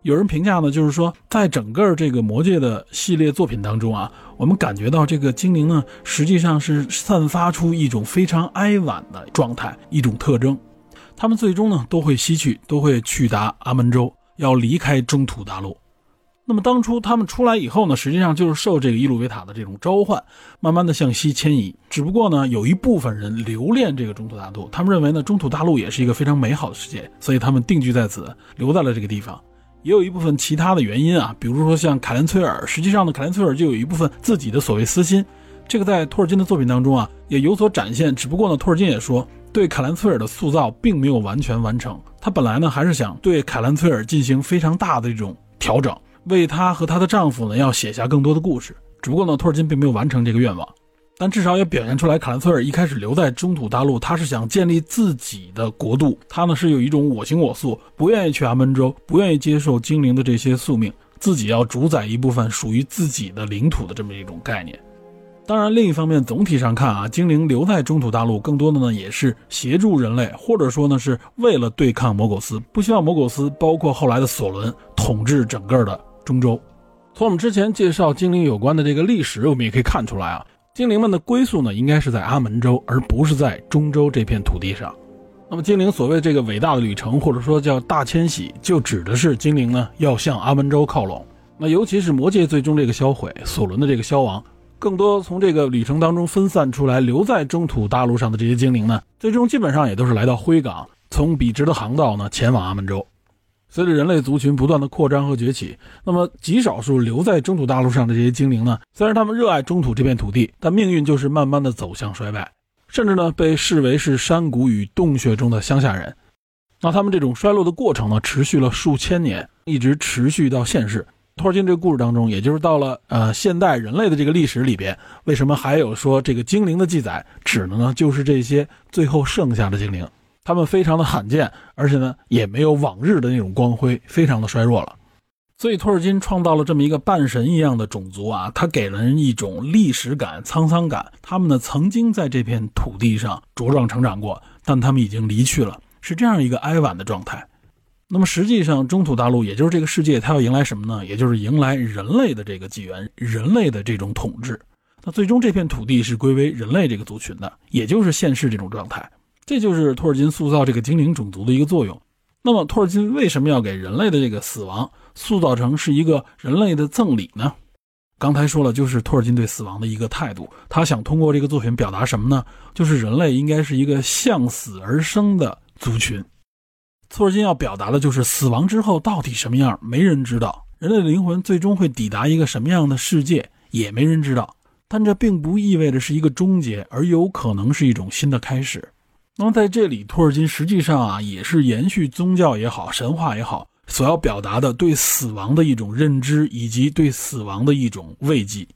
有人评价呢，就是说，在整个这个魔界的系列作品当中啊，我们感觉到这个精灵呢，实际上是散发出一种非常哀婉的状态，一种特征。他们最终呢，都会西去，都会去达阿门洲，要离开中土大陆。那么当初他们出来以后呢，实际上就是受这个伊鲁维塔的这种召唤，慢慢的向西迁移。只不过呢，有一部分人留恋这个中土大陆，他们认为呢，中土大陆也是一个非常美好的世界，所以他们定居在此，留在了这个地方。也有一部分其他的原因啊，比如说像凯兰崔尔，实际上呢，凯兰崔尔就有一部分自己的所谓私心，这个在托尔金的作品当中啊也有所展现。只不过呢，托尔金也说，对凯兰崔尔的塑造并没有完全完成。他本来呢还是想对凯兰崔尔进行非常大的一种调整，为她和她的丈夫呢要写下更多的故事。只不过呢，托尔金并没有完成这个愿望。但至少也表现出来，卡兰崔尔一开始留在中土大陆，他是想建立自己的国度。他呢是有一种我行我素，不愿意去阿门州，不愿意接受精灵的这些宿命，自己要主宰一部分属于自己的领土的这么一种概念。当然，另一方面，总体上看啊，精灵留在中土大陆，更多的呢也是协助人类，或者说呢是为了对抗魔苟斯，不希望魔苟斯包括后来的索伦统治整个的中州。从我们之前介绍精灵有关的这个历史，我们也可以看出来啊。精灵们的归宿呢，应该是在阿门州，而不是在中州这片土地上。那么，精灵所谓这个伟大的旅程，或者说叫大迁徙，就指的是精灵呢要向阿门州靠拢。那尤其是魔界最终这个销毁，索伦的这个消亡，更多从这个旅程当中分散出来，留在中土大陆上的这些精灵呢，最终基本上也都是来到灰港，从笔直的航道呢前往阿门州。随着人类族群不断的扩张和崛起，那么极少数留在中土大陆上的这些精灵呢，虽然他们热爱中土这片土地，但命运就是慢慢的走向衰败，甚至呢被视为是山谷与洞穴中的乡下人。那他们这种衰落的过程呢，持续了数千年，一直持续到现世。托尔金这个故事当中，也就是到了呃现代人类的这个历史里边，为什么还有说这个精灵的记载，指的呢就是这些最后剩下的精灵。他们非常的罕见，而且呢也没有往日的那种光辉，非常的衰弱了。所以托尔金创造了这么一个半神一样的种族啊，他给人一种历史感、沧桑感。他们呢曾经在这片土地上茁壮成长过，但他们已经离去了，是这样一个哀婉的状态。那么实际上，中土大陆也就是这个世界，它要迎来什么呢？也就是迎来人类的这个纪元，人类的这种统治。那最终这片土地是归为人类这个族群的，也就是现世这种状态。这就是托尔金塑造这个精灵种族的一个作用。那么，托尔金为什么要给人类的这个死亡塑造成是一个人类的赠礼呢？刚才说了，就是托尔金对死亡的一个态度。他想通过这个作品表达什么呢？就是人类应该是一个向死而生的族群。托尔金要表达的就是死亡之后到底什么样，没人知道。人类的灵魂最终会抵达一个什么样的世界，也没人知道。但这并不意味着是一个终结，而有可能是一种新的开始。那么在这里，托尔金实际上啊，也是延续宗教也好，神话也好，所要表达的对死亡的一种认知，以及对死亡的一种慰藉。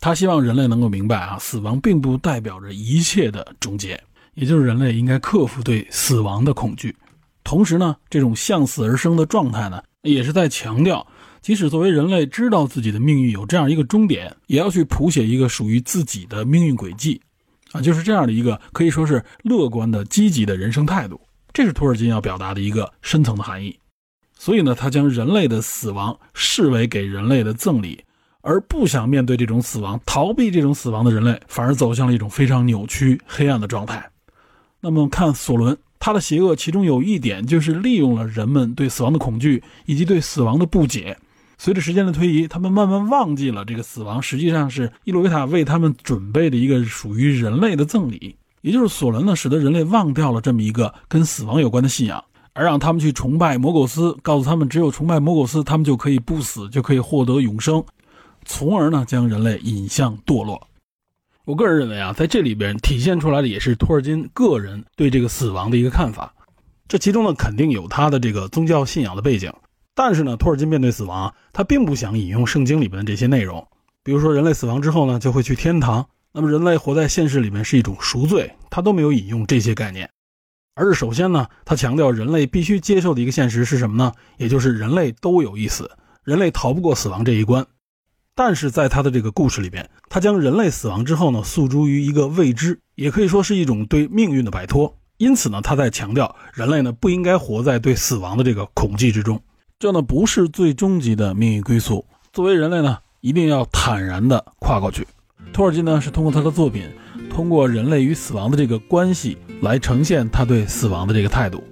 他希望人类能够明白啊，死亡并不代表着一切的终结，也就是人类应该克服对死亡的恐惧。同时呢，这种向死而生的状态呢，也是在强调，即使作为人类知道自己的命运有这样一个终点，也要去谱写一个属于自己的命运轨迹。啊，就是这样的一个可以说是乐观的、积极的人生态度，这是托尔金要表达的一个深层的含义。所以呢，他将人类的死亡视为给人类的赠礼，而不想面对这种死亡、逃避这种死亡的人类，反而走向了一种非常扭曲、黑暗的状态。那么，看索伦，他的邪恶其中有一点就是利用了人们对死亡的恐惧以及对死亡的不解。随着时间的推移，他们慢慢忘记了这个死亡实际上是伊洛维塔为他们准备的一个属于人类的赠礼，也就是索伦呢，使得人类忘掉了这么一个跟死亡有关的信仰，而让他们去崇拜魔苟斯，告诉他们只有崇拜魔苟斯，他们就可以不死，就可以获得永生，从而呢将人类引向堕落。我个人认为啊，在这里边体现出来的也是托尔金个人对这个死亡的一个看法，这其中呢肯定有他的这个宗教信仰的背景。但是呢，托尔金面对死亡，他并不想引用圣经里面的这些内容，比如说人类死亡之后呢，就会去天堂。那么人类活在现实里面是一种赎罪，他都没有引用这些概念。而是首先呢，他强调人类必须接受的一个现实是什么呢？也就是人类都有一死，人类逃不过死亡这一关。但是在他的这个故事里边，他将人类死亡之后呢，诉诸于一个未知，也可以说是一种对命运的摆脱。因此呢，他在强调人类呢不应该活在对死亡的这个恐惧之中，这呢不是最终极的命运归宿。作为人类呢，一定要坦然的跨过去。托尔金呢是通过他的作品。通过人类与死亡的这个关系来呈现他对死亡的这个态度。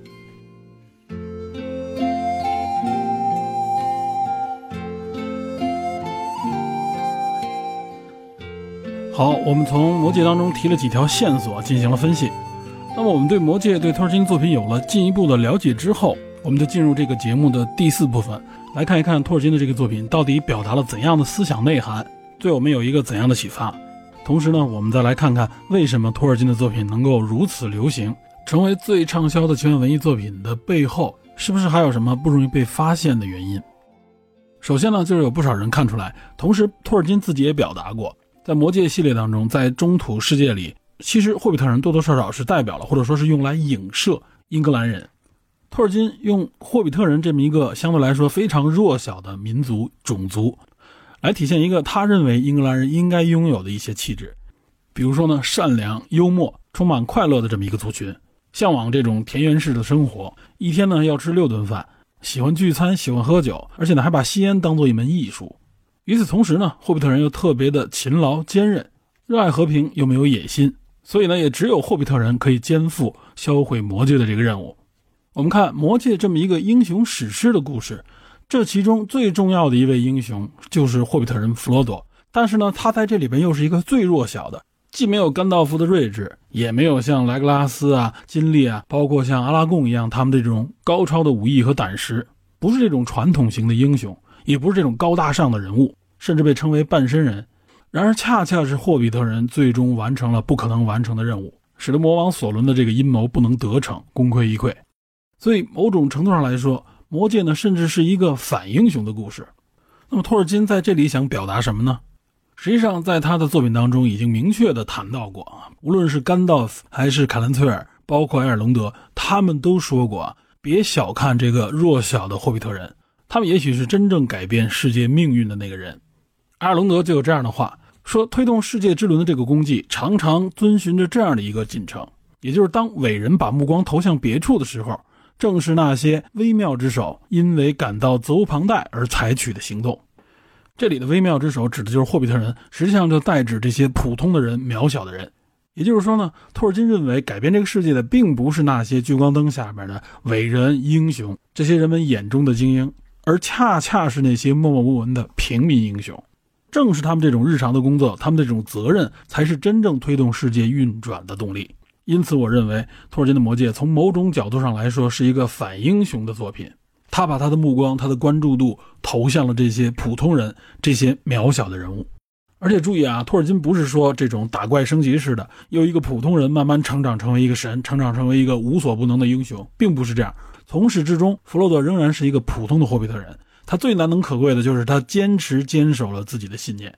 好，我们从魔戒当中提了几条线索进行了分析。那么，我们对魔戒、对托尔金作品有了进一步的了解之后，我们就进入这个节目的第四部分，来看一看托尔金的这个作品到底表达了怎样的思想内涵，对我们有一个怎样的启发。同时呢，我们再来看看为什么托尔金的作品能够如此流行，成为最畅销的奇幻文艺作品的背后，是不是还有什么不容易被发现的原因？首先呢，就是有不少人看出来，同时托尔金自己也表达过，在魔戒系列当中，在中土世界里，其实霍比特人多多少少是代表了，或者说是用来影射英格兰人。托尔金用霍比特人这么一个相对来说非常弱小的民族种族。来体现一个他认为英格兰人应该拥有的一些气质，比如说呢，善良、幽默、充满快乐的这么一个族群，向往这种田园式的生活，一天呢要吃六顿饭，喜欢聚餐，喜欢喝酒，而且呢还把吸烟当做一门艺术。与此同时呢，霍比特人又特别的勤劳、坚韧，热爱和平又没有野心，所以呢，也只有霍比特人可以肩负销毁魔戒的这个任务。我们看魔戒这么一个英雄史诗的故事。这其中最重要的一位英雄就是霍比特人弗罗多，但是呢，他在这里边又是一个最弱小的，既没有甘道夫的睿智，也没有像莱格拉斯啊、金利啊，包括像阿拉贡一样他们这种高超的武艺和胆识，不是这种传统型的英雄，也不是这种高大上的人物，甚至被称为半身人。然而，恰恰是霍比特人最终完成了不可能完成的任务，使得魔王索伦的这个阴谋不能得逞，功亏一篑。所以，某种程度上来说，魔戒呢，甚至是一个反英雄的故事。那么托尔金在这里想表达什么呢？实际上，在他的作品当中已经明确的谈到过啊，无论是甘道夫还是凯兰崔尔，包括埃尔隆德，他们都说过，别小看这个弱小的霍比特人，他们也许是真正改变世界命运的那个人。埃尔隆德就有这样的话说：推动世界之轮的这个功绩，常常遵循着这样的一个进程，也就是当伟人把目光投向别处的时候。正是那些微妙之手，因为感到责无旁贷而采取的行动。这里的微妙之手指的就是霍比特人，实际上就代指这些普通的人、渺小的人。也就是说呢，托尔金认为改变这个世界的并不是那些聚光灯下面的伟人、英雄，这些人们眼中的精英，而恰恰是那些默默无闻的平民英雄。正是他们这种日常的工作，他们这种责任，才是真正推动世界运转的动力。因此，我认为托尔金的《魔戒》从某种角度上来说是一个反英雄的作品。他把他的目光、他的关注度投向了这些普通人、这些渺小的人物。而且注意啊，托尔金不是说这种打怪升级似的，由一个普通人慢慢成长成为一个神，成长成为一个无所不能的英雄，并不是这样。从始至终，弗洛多仍然是一个普通的霍比特人。他最难能可贵的就是他坚持坚守了自己的信念。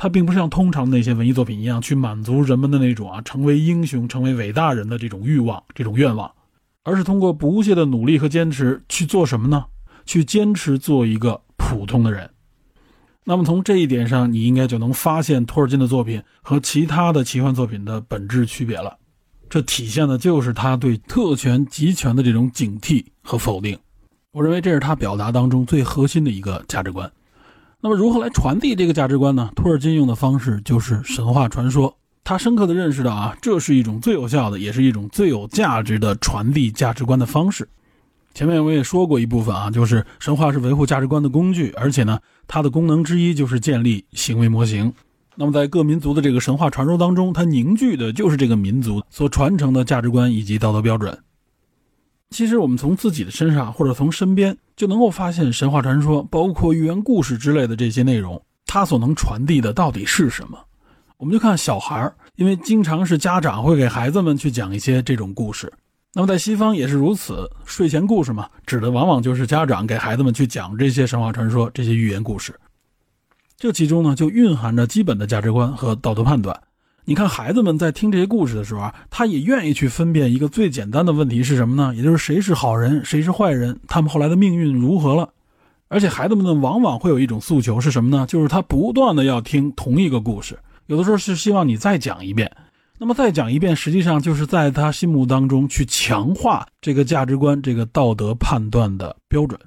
他并不像通常那些文艺作品一样去满足人们的那种啊成为英雄、成为伟大人的这种欲望、这种愿望，而是通过不懈的努力和坚持去做什么呢？去坚持做一个普通的人。那么从这一点上，你应该就能发现托尔金的作品和其他的奇幻作品的本质区别了。这体现的就是他对特权集权的这种警惕和否定。我认为这是他表达当中最核心的一个价值观。那么，如何来传递这个价值观呢？托尔金用的方式就是神话传说。他深刻的认识到啊，这是一种最有效的，也是一种最有价值的传递价值观的方式。前面我也说过一部分啊，就是神话是维护价值观的工具，而且呢，它的功能之一就是建立行为模型。那么，在各民族的这个神话传说当中，它凝聚的就是这个民族所传承的价值观以及道德标准。其实，我们从自己的身上或者从身边。就能够发现神话传说，包括寓言故事之类的这些内容，它所能传递的到底是什么？我们就看小孩儿，因为经常是家长会给孩子们去讲一些这种故事。那么在西方也是如此，睡前故事嘛，指的往往就是家长给孩子们去讲这些神话传说、这些寓言故事。这其中呢，就蕴含着基本的价值观和道德判断。你看孩子们在听这些故事的时候啊，他也愿意去分辨一个最简单的问题是什么呢？也就是谁是好人，谁是坏人，他们后来的命运如何了？而且孩子们呢，往往会有一种诉求是什么呢？就是他不断的要听同一个故事，有的时候是希望你再讲一遍。那么再讲一遍，实际上就是在他心目当中去强化这个价值观、这个道德判断的标准。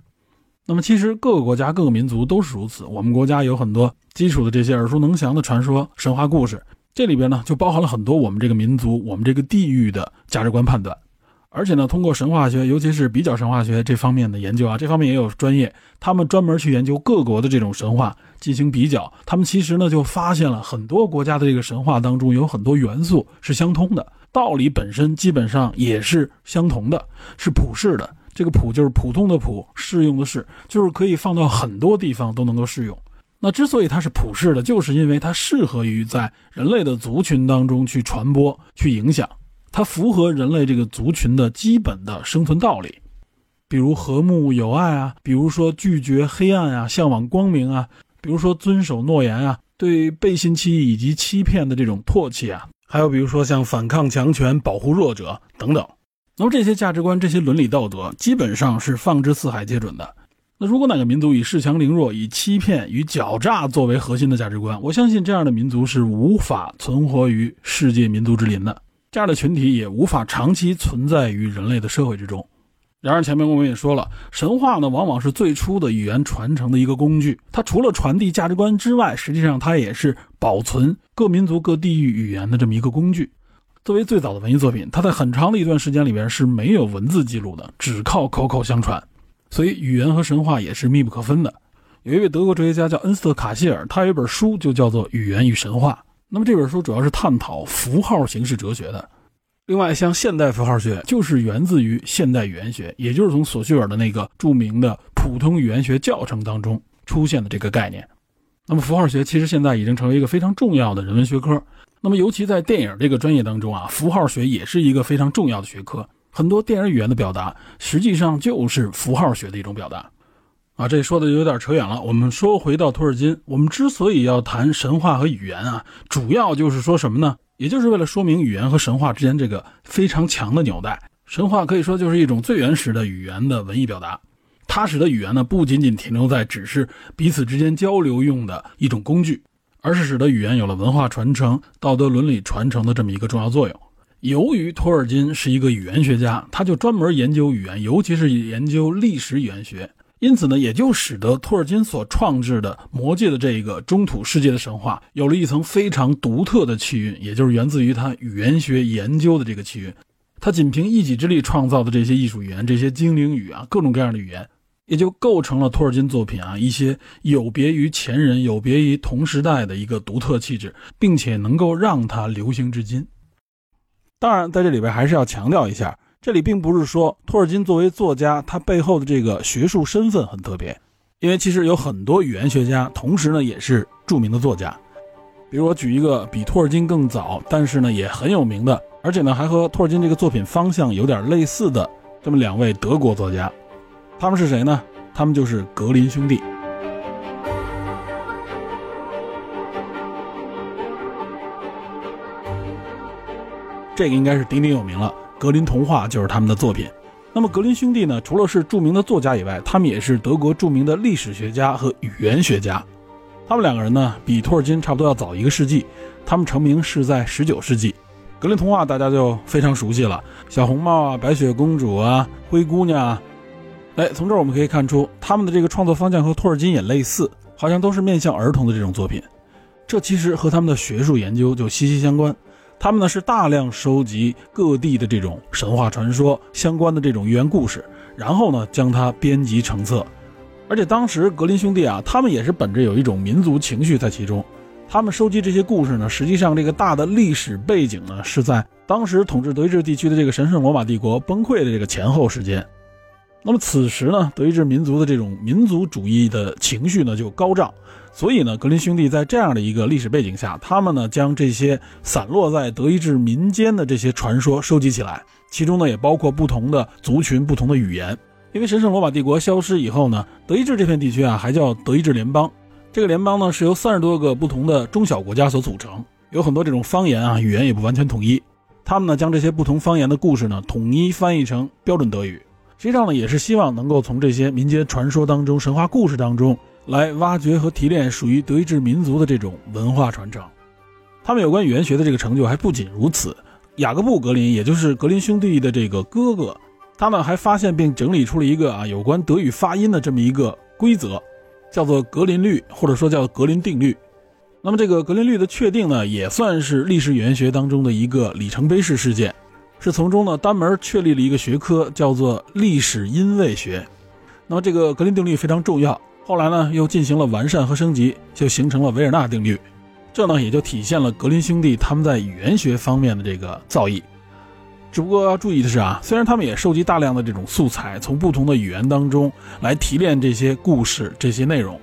那么其实各个国家、各个民族都是如此。我们国家有很多基础的这些耳熟能详的传说、神话故事，这里边呢就包含了很多我们这个民族、我们这个地域的价值观判断。而且呢，通过神话学，尤其是比较神话学这方面的研究啊，这方面也有专业，他们专门去研究各国的这种神话进行比较。他们其实呢就发现了很多国家的这个神话当中有很多元素是相通的，道理本身基本上也是相同的，是普世的。这个普就是普通的普，适用的适，就是可以放到很多地方都能够适用。那之所以它是普世的，就是因为它适合于在人类的族群当中去传播、去影响。它符合人类这个族群的基本的生存道理，比如和睦友爱啊，比如说拒绝黑暗啊，向往光明啊，比如说遵守诺言啊，对背信弃义以及欺骗的这种唾弃啊，还有比如说像反抗强权、保护弱者等等。那么这些价值观、这些伦理道德，基本上是放之四海皆准的。那如果哪个民族以恃强凌弱、以欺骗与狡诈作为核心的价值观，我相信这样的民族是无法存活于世界民族之林的。这样的群体也无法长期存在于人类的社会之中。然而，前面我们也说了，神话呢往往是最初的语言传承的一个工具。它除了传递价值观之外，实际上它也是保存各民族各地域语言的这么一个工具。作为最早的文艺作品，它在很长的一段时间里边是没有文字记录的，只靠口口相传。所以，语言和神话也是密不可分的。有一位德国哲学家叫恩斯特·卡谢尔，他有一本书就叫做《语言与神话》。那么这本书主要是探讨符号形式哲学的。另外，像现代符号学就是源自于现代语言学，也就是从索绪尔的那个著名的普通语言学教程当中出现的这个概念。那么符号学其实现在已经成为一个非常重要的人文学科。那么尤其在电影这个专业当中啊，符号学也是一个非常重要的学科。很多电影语言的表达实际上就是符号学的一种表达。啊，这说的有点扯远了。我们说回到托尔金，我们之所以要谈神话和语言啊，主要就是说什么呢？也就是为了说明语言和神话之间这个非常强的纽带。神话可以说就是一种最原始的语言的文艺表达，它使得语言呢不仅仅停留在只是彼此之间交流用的一种工具，而是使得语言有了文化传承、道德伦理传承的这么一个重要作用。由于托尔金是一个语言学家，他就专门研究语言，尤其是研究历史语言学。因此呢，也就使得托尔金所创制的魔界的这个中土世界的神话，有了一层非常独特的气韵，也就是源自于他语言学研究的这个气韵。他仅凭一己之力创造的这些艺术语言，这些精灵语啊，各种各样的语言，也就构成了托尔金作品啊一些有别于前人、有别于同时代的一个独特气质，并且能够让它流行至今。当然，在这里边还是要强调一下。这里并不是说托尔金作为作家，他背后的这个学术身份很特别，因为其实有很多语言学家，同时呢也是著名的作家。比如我举一个比托尔金更早，但是呢也很有名的，而且呢还和托尔金这个作品方向有点类似的这么两位德国作家，他们是谁呢？他们就是格林兄弟。这个应该是鼎鼎有名了。格林童话就是他们的作品。那么格林兄弟呢？除了是著名的作家以外，他们也是德国著名的历史学家和语言学家。他们两个人呢，比托尔金差不多要早一个世纪。他们成名是在19世纪。格林童话大家就非常熟悉了，小红帽啊、白雪公主啊、灰姑娘啊。哎，从这儿我们可以看出，他们的这个创作方向和托尔金也类似，好像都是面向儿童的这种作品。这其实和他们的学术研究就息息相关。他们呢是大量收集各地的这种神话传说相关的这种寓言故事，然后呢将它编辑成册。而且当时格林兄弟啊，他们也是本着有一种民族情绪在其中。他们收集这些故事呢，实际上这个大的历史背景呢是在当时统治德意志地区的这个神圣罗马帝国崩溃的这个前后时间。那么此时呢，德意志民族的这种民族主义的情绪呢就高涨。所以呢，格林兄弟在这样的一个历史背景下，他们呢将这些散落在德意志民间的这些传说收集起来，其中呢也包括不同的族群、不同的语言。因为神圣罗马帝国消失以后呢，德意志这片地区啊还叫德意志联邦。这个联邦呢是由三十多个不同的中小国家所组成。有很多这种方言啊，语言也不完全统一。他们呢，将这些不同方言的故事呢，统一翻译成标准德语。实际上呢，也是希望能够从这些民间传说当中、神话故事当中来挖掘和提炼属于德意志民族的这种文化传承。他们有关语言学的这个成就还不仅如此。雅各布·格林，也就是格林兄弟的这个哥哥，他们还发现并整理出了一个啊有关德语发音的这么一个规则，叫做格林律，或者说叫格林定律。那么这个格林律的确定呢，也算是历史语言学当中的一个里程碑式事件，是从中呢单门确立了一个学科，叫做历史音位学。那么这个格林定律非常重要，后来呢又进行了完善和升级，就形成了维尔纳定律。这呢也就体现了格林兄弟他们在语言学方面的这个造诣。只不过要注意的是啊，虽然他们也收集大量的这种素材，从不同的语言当中来提炼这些故事、这些内容。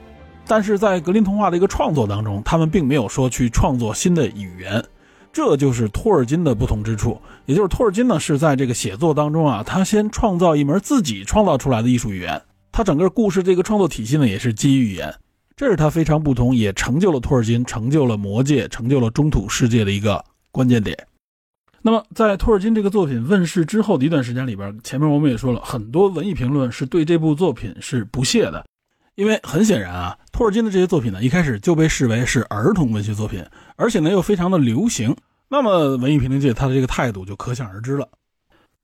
但是在格林童话的一个创作当中，他们并没有说去创作新的语言，这就是托尔金的不同之处。也就是托尔金呢是在这个写作当中啊，他先创造一门自己创造出来的艺术语言，他整个故事这个创作体系呢也是基于语言，这是他非常不同，也成就了托尔金，成就了魔界，成就了中土世界的一个关键点。那么在托尔金这个作品问世之后的一段时间里边，前面我们也说了很多文艺评论是对这部作品是不屑的。因为很显然啊，托尔金的这些作品呢，一开始就被视为是儿童文学作品，而且呢又非常的流行。那么文艺评论界他的这个态度就可想而知了。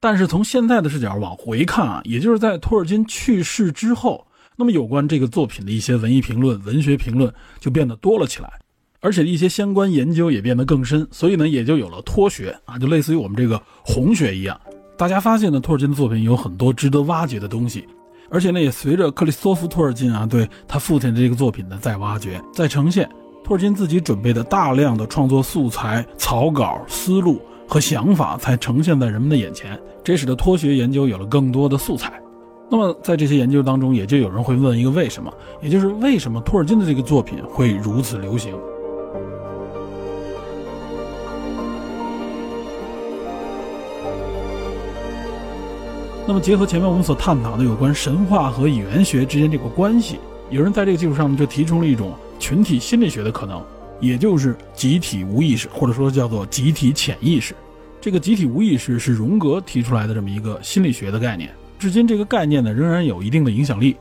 但是从现在的视角往回看啊，也就是在托尔金去世之后，那么有关这个作品的一些文艺评论、文学评论就变得多了起来，而且一些相关研究也变得更深，所以呢也就有了托学啊，就类似于我们这个红学一样。大家发现呢，托尔金的作品有很多值得挖掘的东西。而且呢，也随着克里斯托弗·托尔金啊对他父亲的这个作品的再挖掘、再呈现，托尔金自己准备的大量的创作素材、草稿、思路和想法才呈现在人们的眼前，这使得托学研究有了更多的素材。那么在这些研究当中，也就有人会问一个为什么，也就是为什么托尔金的这个作品会如此流行？那么，结合前面我们所探讨的有关神话和语言学之间这个关系，有人在这个基础上就提出了一种群体心理学的可能，也就是集体无意识，或者说叫做集体潜意识。这个集体无意识是荣格提出来的这么一个心理学的概念，至今这个概念呢仍然有一定的影响力。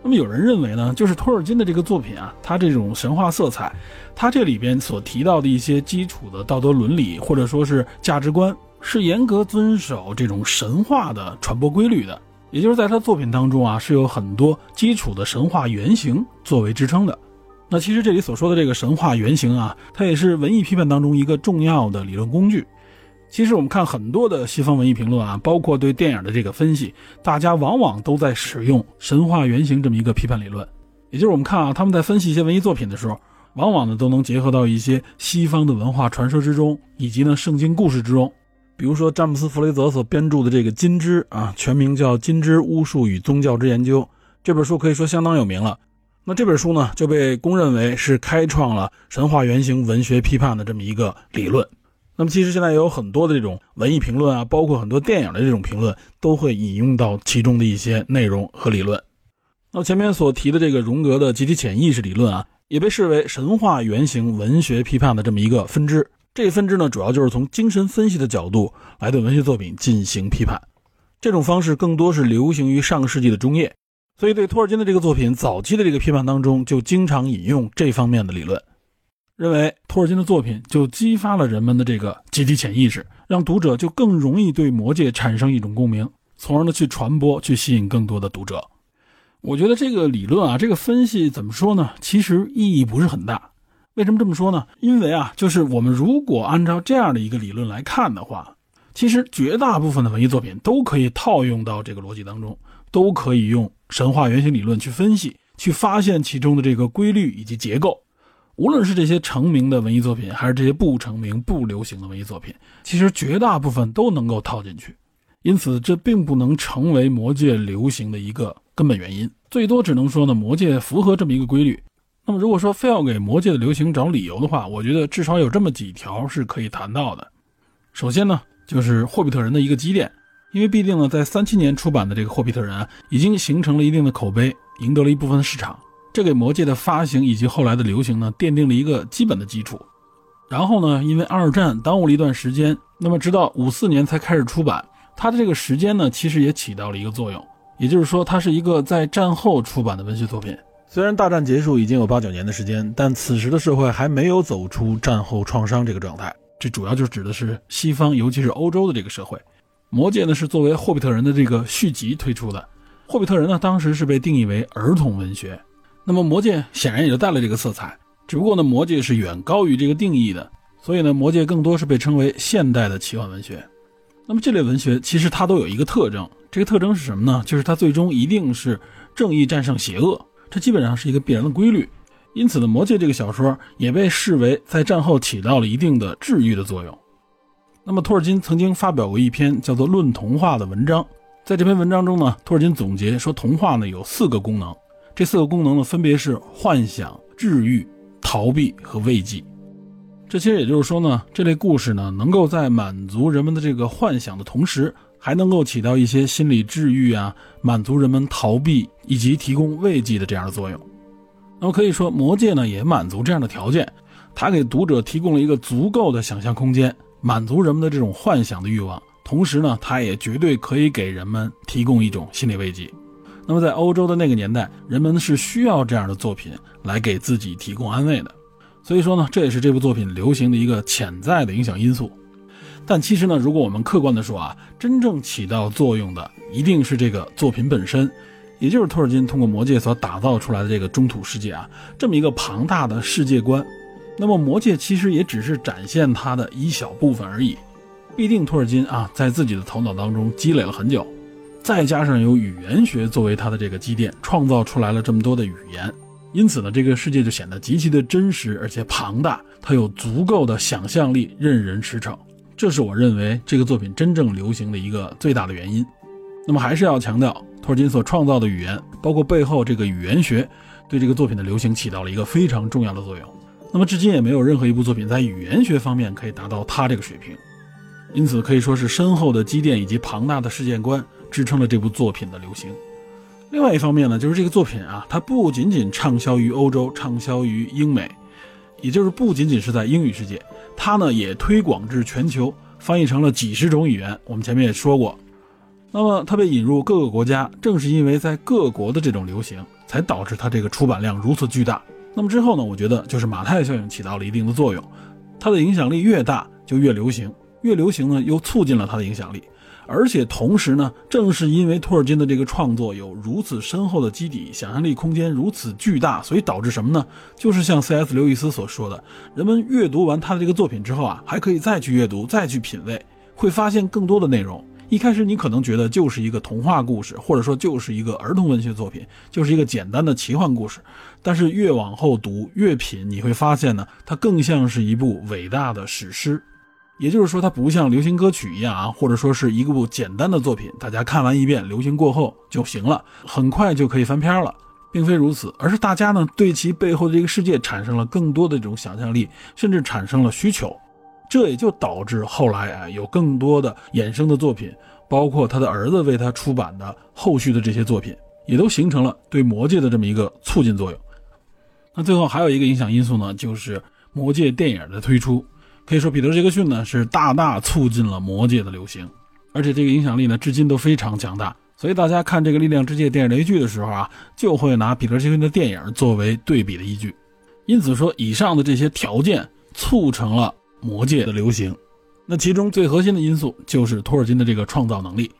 那么有人认为呢，就是托尔金的这个作品啊，他这种神话色彩，他这里边所提到的一些基础的道德伦理或者说是价值观。是严格遵守这种神话的传播规律的，也就是在他作品当中啊，是有很多基础的神话原型作为支撑的。那其实这里所说的这个神话原型啊，它也是文艺批判当中一个重要的理论工具。其实我们看很多的西方文艺评论啊，包括对电影的这个分析，大家往往都在使用神话原型这么一个批判理论。也就是我们看啊，他们在分析一些文艺作品的时候，往往呢都能结合到一些西方的文化传说之中，以及呢圣经故事之中。比如说，詹姆斯·弗雷泽所编著的这个《金枝》啊，全名叫《金枝巫术与宗教之研究》这本书，可以说相当有名了。那这本书呢，就被公认为是开创了神话原型文学批判的这么一个理论。那么，其实现在也有很多的这种文艺评论啊，包括很多电影的这种评论，都会引用到其中的一些内容和理论。那前面所提的这个荣格的集体潜意识理论啊，也被视为神话原型文学批判的这么一个分支。这分支呢，主要就是从精神分析的角度来对文学作品进行批判。这种方式更多是流行于上个世纪的中叶，所以对托尔金的这个作品早期的这个批判当中，就经常引用这方面的理论，认为托尔金的作品就激发了人们的这个集体潜意识，让读者就更容易对魔界产生一种共鸣，从而呢去传播，去吸引更多的读者。我觉得这个理论啊，这个分析怎么说呢？其实意义不是很大。为什么这么说呢？因为啊，就是我们如果按照这样的一个理论来看的话，其实绝大部分的文艺作品都可以套用到这个逻辑当中，都可以用神话原型理论去分析，去发现其中的这个规律以及结构。无论是这些成名的文艺作品，还是这些不成名、不流行的文艺作品，其实绝大部分都能够套进去。因此，这并不能成为魔界流行的一个根本原因，最多只能说呢，魔界符合这么一个规律。那么，如果说非要给魔界的流行找理由的话，我觉得至少有这么几条是可以谈到的。首先呢，就是《霍比特人》的一个积淀，因为必定呢，在三七年出版的这个《霍比特人》啊，已经形成了一定的口碑，赢得了一部分的市场，这给魔界的发行以及后来的流行呢，奠定了一个基本的基础。然后呢，因为二战耽误了一段时间，那么直到五四年才开始出版。它的这个时间呢，其实也起到了一个作用，也就是说，它是一个在战后出版的文学作品。虽然大战结束已经有八九年的时间，但此时的社会还没有走出战后创伤这个状态。这主要就指的是西方，尤其是欧洲的这个社会。《魔戒》呢是作为《霍比特人》的这个续集推出的，《霍比特人》呢当时是被定义为儿童文学，那么《魔戒》显然也就带了这个色彩。只不过呢，《魔戒》是远高于这个定义的，所以呢，《魔戒》更多是被称为现代的奇幻文学。那么这类文学其实它都有一个特征，这个特征是什么呢？就是它最终一定是正义战胜邪恶，这基本上是一个必然的规律。因此呢，《魔戒》这个小说也被视为在战后起到了一定的治愈的作用。那么托尔金曾经发表过一篇叫做《论童话》的文章，在这篇文章中呢，托尔金总结说，童话呢有四个功能，这四个功能呢分别是幻想、治愈。逃避和慰藉，这其实也就是说呢，这类故事呢，能够在满足人们的这个幻想的同时，还能够起到一些心理治愈啊，满足人们逃避以及提供慰藉的这样的作用。那么可以说，《魔戒》呢也满足这样的条件，它给读者提供了一个足够的想象空间，满足人们的这种幻想的欲望，同时呢，它也绝对可以给人们提供一种心理慰藉。那么在欧洲的那个年代，人们是需要这样的作品来给自己提供安慰的，所以说呢，这也是这部作品流行的一个潜在的影响因素。但其实呢，如果我们客观的说啊，真正起到作用的一定是这个作品本身，也就是托尔金通过《魔戒》所打造出来的这个中土世界啊，这么一个庞大的世界观。那么《魔戒》其实也只是展现它的一小部分而已，必定托尔金啊，在自己的头脑当中积累了很久。再加上有语言学作为它的这个积淀，创造出来了这么多的语言，因此呢，这个世界就显得极其的真实而且庞大，它有足够的想象力任人驰骋，这是我认为这个作品真正流行的一个最大的原因。那么还是要强调，托尔金所创造的语言，包括背后这个语言学，对这个作品的流行起到了一个非常重要的作用。那么至今也没有任何一部作品在语言学方面可以达到他这个水平，因此可以说是深厚的积淀以及庞大的世界观。支撑了这部作品的流行。另外一方面呢，就是这个作品啊，它不仅仅畅销于欧洲，畅销于英美，也就是不仅仅是在英语世界，它呢也推广至全球，翻译成了几十种语言。我们前面也说过，那么它被引入各个国家，正是因为在各国的这种流行，才导致它这个出版量如此巨大。那么之后呢，我觉得就是马太效应起到了一定的作用，它的影响力越大，就越流行，越流行呢，又促进了它的影响力。而且同时呢，正是因为托尔金的这个创作有如此深厚的基底，想象力空间如此巨大，所以导致什么呢？就是像 C.S. 刘易斯所说的，人们阅读完他的这个作品之后啊，还可以再去阅读，再去品味，会发现更多的内容。一开始你可能觉得就是一个童话故事，或者说就是一个儿童文学作品，就是一个简单的奇幻故事。但是越往后读，越品，你会发现呢，它更像是一部伟大的史诗。也就是说，它不像流行歌曲一样啊，或者说是一个部简单的作品，大家看完一遍，流行过后就行了，很快就可以翻篇了，并非如此，而是大家呢对其背后的这个世界产生了更多的这种想象力，甚至产生了需求，这也就导致后来啊有更多的衍生的作品，包括他的儿子为他出版的后续的这些作品，也都形成了对魔戒的这么一个促进作用。那最后还有一个影响因素呢，就是魔戒电影的推出。可以说，彼得·杰克逊呢是大大促进了魔戒的流行，而且这个影响力呢至今都非常强大。所以大家看这个《力量之戒》电影雷剧的时候啊，就会拿彼得·杰克逊的电影作为对比的依据。因此说，以上的这些条件促成了魔戒的流行。那其中最核心的因素就是托尔金的这个创造能力。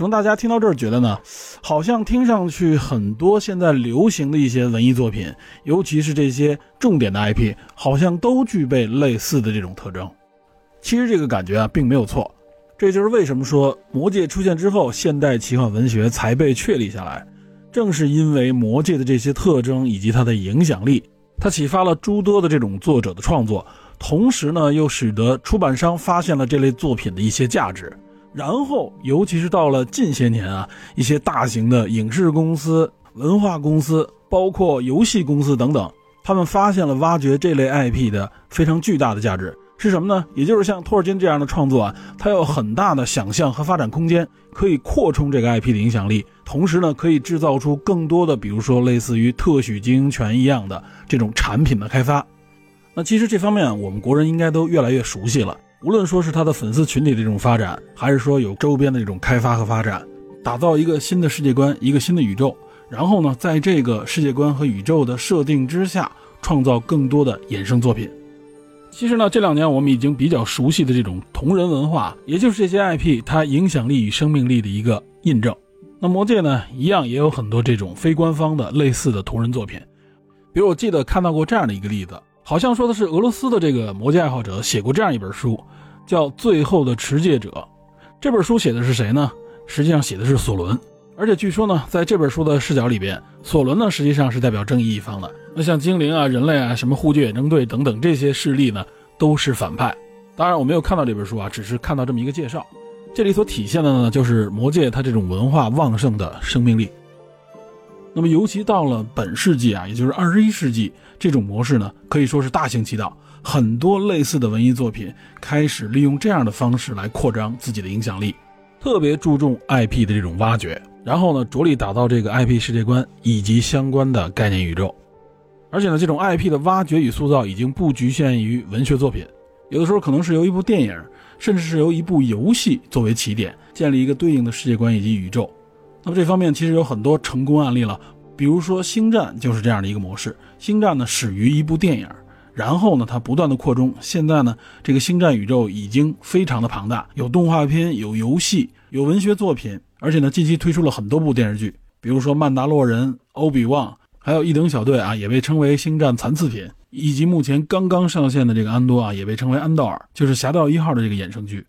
可能大家听到这儿觉得呢，好像听上去很多现在流行的一些文艺作品，尤其是这些重点的 IP，好像都具备类似的这种特征。其实这个感觉啊，并没有错。这就是为什么说《魔戒》出现之后，现代奇幻文学才被确立下来。正是因为《魔戒》的这些特征以及它的影响力，它启发了诸多的这种作者的创作，同时呢，又使得出版商发现了这类作品的一些价值。然后，尤其是到了近些年啊，一些大型的影视公司、文化公司，包括游戏公司等等，他们发现了挖掘这类 IP 的非常巨大的价值是什么呢？也就是像托尔金这样的创作啊，它有很大的想象和发展空间，可以扩充这个 IP 的影响力，同时呢，可以制造出更多的，比如说类似于特许经营权一样的这种产品的开发。那其实这方面我们国人应该都越来越熟悉了。无论说是他的粉丝群体的这种发展，还是说有周边的这种开发和发展，打造一个新的世界观，一个新的宇宙，然后呢，在这个世界观和宇宙的设定之下，创造更多的衍生作品。其实呢，这两年我们已经比较熟悉的这种同人文化，也就是这些 IP 它影响力与生命力的一个印证。那魔界呢，一样也有很多这种非官方的类似的同人作品。比如我记得看到过这样的一个例子，好像说的是俄罗斯的这个魔戒爱好者写过这样一本书，叫《最后的持戒者》。这本书写的是谁呢？实际上写的是索伦。而且据说呢，在这本书的视角里边，索伦呢实际上是代表正义一方的。那像精灵啊、人类啊、什么护具远征队等等这些势力呢，都是反派。当然我没有看到这本书啊，只是看到这么一个介绍。这里所体现的呢，就是魔界它这种文化旺盛的生命力。那么尤其到了本世纪啊，也就是二十一世纪，这种模式呢可以说是大行其道。很多类似的文艺作品开始利用这样的方式来扩张自己的影响力，特别注重 IP 的这种挖掘。然后呢，着力打造这个 IP 世界观以及相关的概念宇宙，而且呢，这种 IP 的挖掘与塑造已经不局限于文学作品，有的时候可能是由一部电影，甚至是由一部游戏作为起点，建立一个对应的世界观以及宇宙。那么这方面其实有很多成功案例了，比如说《星战》就是这样的一个模式，《星战》呢始于一部电影。然后呢，它不断的扩充。现在呢，这个星战宇宙已经非常的庞大，有动画片，有游戏，有文学作品，而且呢，近期推出了很多部电视剧，比如说《曼达洛人》、《欧比旺》，还有一等小队啊，也被称为星战残次品，以及目前刚刚上线的这个安多啊，也被称为安道尔，就是《侠盗一号》的这个衍生剧。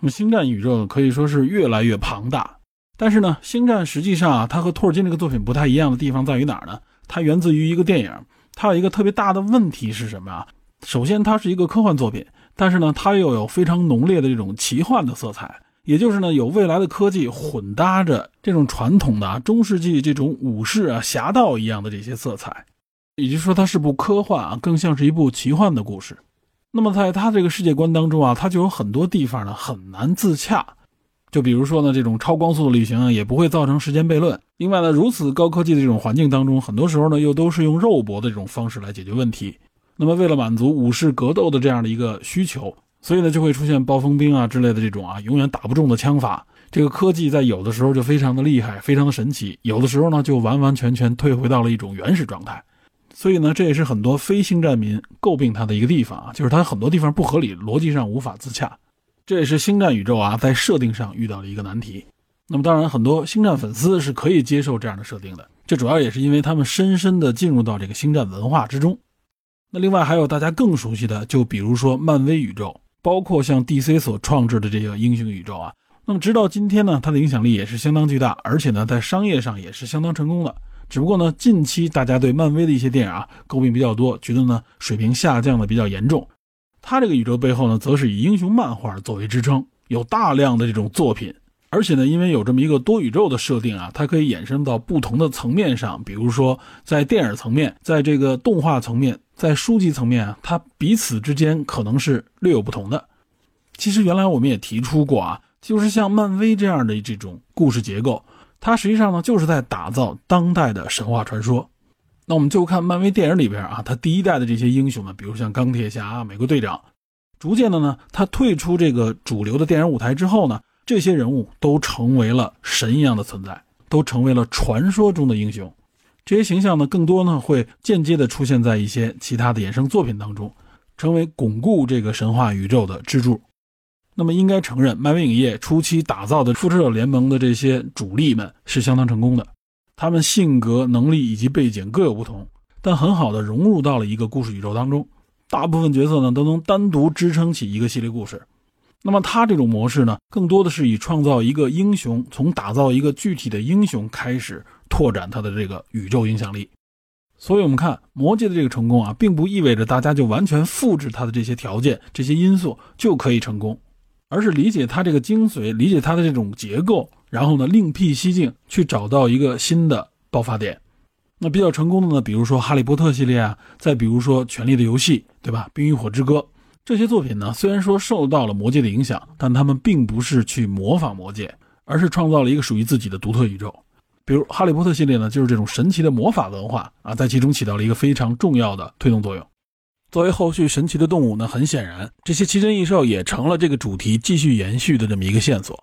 那么星战宇宙可以说是越来越庞大，但是呢，星战实际上啊，它和托尔金这个作品不太一样的地方在于哪儿呢？它源自于一个电影。它有一个特别大的问题是什么啊？首先，它是一个科幻作品，但是呢，它又有非常浓烈的这种奇幻的色彩，也就是呢，有未来的科技混搭着这种传统的啊中世纪这种武士啊、侠盗一样的这些色彩，也就是说，它是部科幻啊，更像是一部奇幻的故事。那么，在它这个世界观当中啊，它就有很多地方呢很难自洽。就比如说呢，这种超光速的旅行也不会造成时间悖论。另外呢，如此高科技的这种环境当中，很多时候呢又都是用肉搏的这种方式来解决问题。那么为了满足武士格斗的这样的一个需求，所以呢就会出现暴风兵啊之类的这种啊永远打不中的枪法。这个科技在有的时候就非常的厉害，非常的神奇；有的时候呢就完完全全退回到了一种原始状态。所以呢，这也是很多非星战民诟病它的一个地方啊，就是它很多地方不合理，逻辑上无法自洽。这也是星战宇宙啊，在设定上遇到了一个难题。那么，当然，很多星战粉丝是可以接受这样的设定的。这主要也是因为他们深深地进入到这个星战文化之中。那另外还有大家更熟悉的，就比如说漫威宇宙，包括像 DC 所创制的这个英雄宇宙啊。那么，直到今天呢，它的影响力也是相当巨大，而且呢，在商业上也是相当成功的。只不过呢，近期大家对漫威的一些电影啊诟病比较多，觉得呢水平下降的比较严重。它这个宇宙背后呢，则是以英雄漫画作为支撑，有大量的这种作品，而且呢，因为有这么一个多宇宙的设定啊，它可以衍生到不同的层面上，比如说在电影层面，在这个动画层面，在书籍层面啊，它彼此之间可能是略有不同的。其实原来我们也提出过啊，就是像漫威这样的这种故事结构，它实际上呢，就是在打造当代的神话传说。那我们就看漫威电影里边啊，他第一代的这些英雄们，比如像钢铁侠、美国队长，逐渐的呢，他退出这个主流的电影舞台之后呢，这些人物都成为了神一样的存在，都成为了传说中的英雄。这些形象呢，更多呢会间接的出现在一些其他的衍生作品当中，成为巩固这个神话宇宙的支柱。那么应该承认，漫威影业初期打造的复仇者联盟的这些主力们是相当成功的。他们性格、能力以及背景各有不同，但很好的融入到了一个故事宇宙当中。大部分角色呢都能单独支撑起一个系列故事。那么他这种模式呢，更多的是以创造一个英雄，从打造一个具体的英雄开始拓展他的这个宇宙影响力。所以，我们看魔戒的这个成功啊，并不意味着大家就完全复制他的这些条件、这些因素就可以成功，而是理解他这个精髓，理解他的这种结构。然后呢，另辟蹊径去找到一个新的爆发点。那比较成功的呢，比如说《哈利波特》系列啊，再比如说《权力的游戏》，对吧？《冰与火之歌》这些作品呢，虽然说受到了魔界的影响，但他们并不是去模仿魔界，而是创造了一个属于自己的独特宇宙。比如《哈利波特》系列呢，就是这种神奇的魔法文化啊，在其中起到了一个非常重要的推动作用。作为后续神奇的动物呢，很显然，这些奇珍异兽也成了这个主题继续延续的这么一个线索。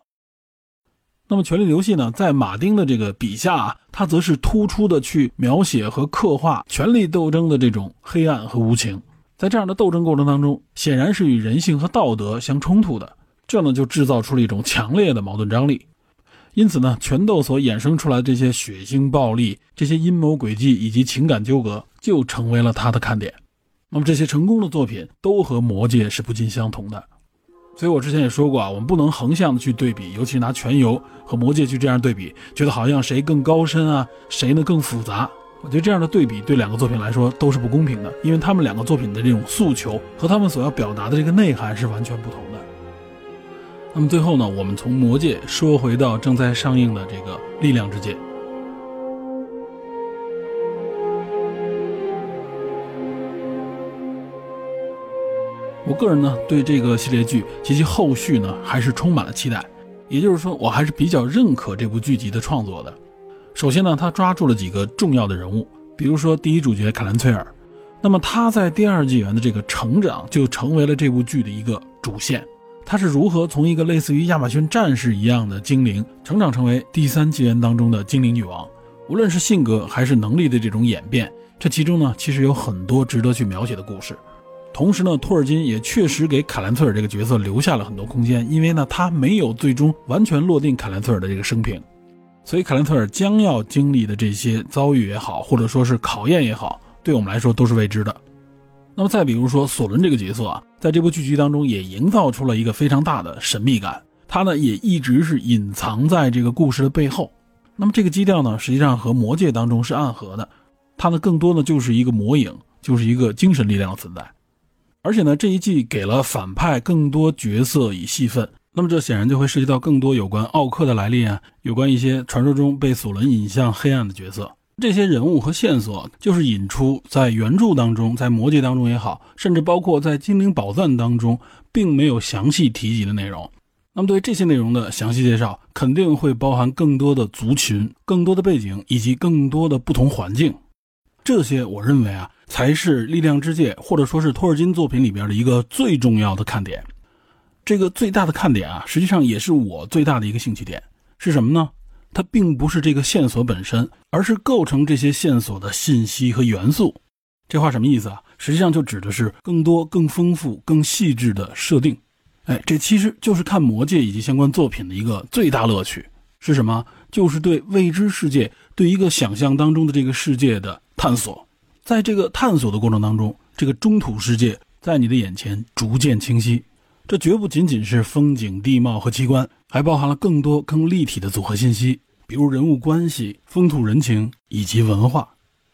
那么，《权力游戏》呢，在马丁的这个笔下啊，他则是突出的去描写和刻画权力斗争的这种黑暗和无情。在这样的斗争过程当中，显然是与人性和道德相冲突的，这呢就制造出了一种强烈的矛盾张力。因此呢，权斗所衍生出来的这些血腥暴力、这些阴谋诡计以及情感纠葛，就成为了他的看点。那么这些成功的作品都和《魔戒》是不尽相同的，所以我之前也说过啊，我们不能横向的去对比，尤其是拿《全游》和《魔戒》去这样对比，觉得好像谁更高深啊，谁呢更复杂？我觉得这样的对比对两个作品来说都是不公平的，因为他们两个作品的这种诉求和他们所要表达的这个内涵是完全不同的。那么最后呢，我们从《魔戒》说回到正在上映的这个《力量之戒》。我个人呢，对这个系列剧及其后续呢，还是充满了期待。也就是说，我还是比较认可这部剧集的创作的。首先呢，他抓住了几个重要的人物，比如说第一主角凯兰崔尔。那么他在第二纪元的这个成长，就成为了这部剧的一个主线。他是如何从一个类似于亚马逊战士一样的精灵，成长成为第三纪元当中的精灵女王？无论是性格还是能力的这种演变，这其中呢，其实有很多值得去描写的故事。同时呢，托尔金也确实给卡兰崔尔这个角色留下了很多空间，因为呢，他没有最终完全落定卡兰崔尔的这个生平，所以卡兰崔尔将要经历的这些遭遇也好，或者说是考验也好，对我们来说都是未知的。那么再比如说索伦这个角色啊，在这部剧集当中也营造出了一个非常大的神秘感，他呢也一直是隐藏在这个故事的背后。那么这个基调呢，实际上和魔戒当中是暗合的，他呢更多的就是一个魔影，就是一个精神力量的存在。而且呢，这一季给了反派更多角色与戏份，那么这显然就会涉及到更多有关奥克的来历啊，有关一些传说中被索伦引向黑暗的角色。这些人物和线索，就是引出在原著当中，在魔界当中也好，甚至包括在精灵宝钻当中，并没有详细提及的内容。那么对这些内容的详细介绍，肯定会包含更多的族群、更多的背景以及更多的不同环境。这些我认为啊。才是《力量之戒》或者说是托尔金作品里边的一个最重要的看点。这个最大的看点啊，实际上也是我最大的一个兴趣点，是什么呢？它并不是这个线索本身，而是构成这些线索的信息和元素。这话什么意思啊？实际上就指的是更多、更丰富、更细致的设定。哎，这其实就是看《魔戒》以及相关作品的一个最大乐趣。是什么？就是对未知世界、对一个想象当中的这个世界的探索。在这个探索的过程当中，这个中土世界在你的眼前逐渐清晰。这绝不仅仅是风景、地貌和奇观，还包含了更多更立体的组合信息，比如人物关系、风土人情以及文化。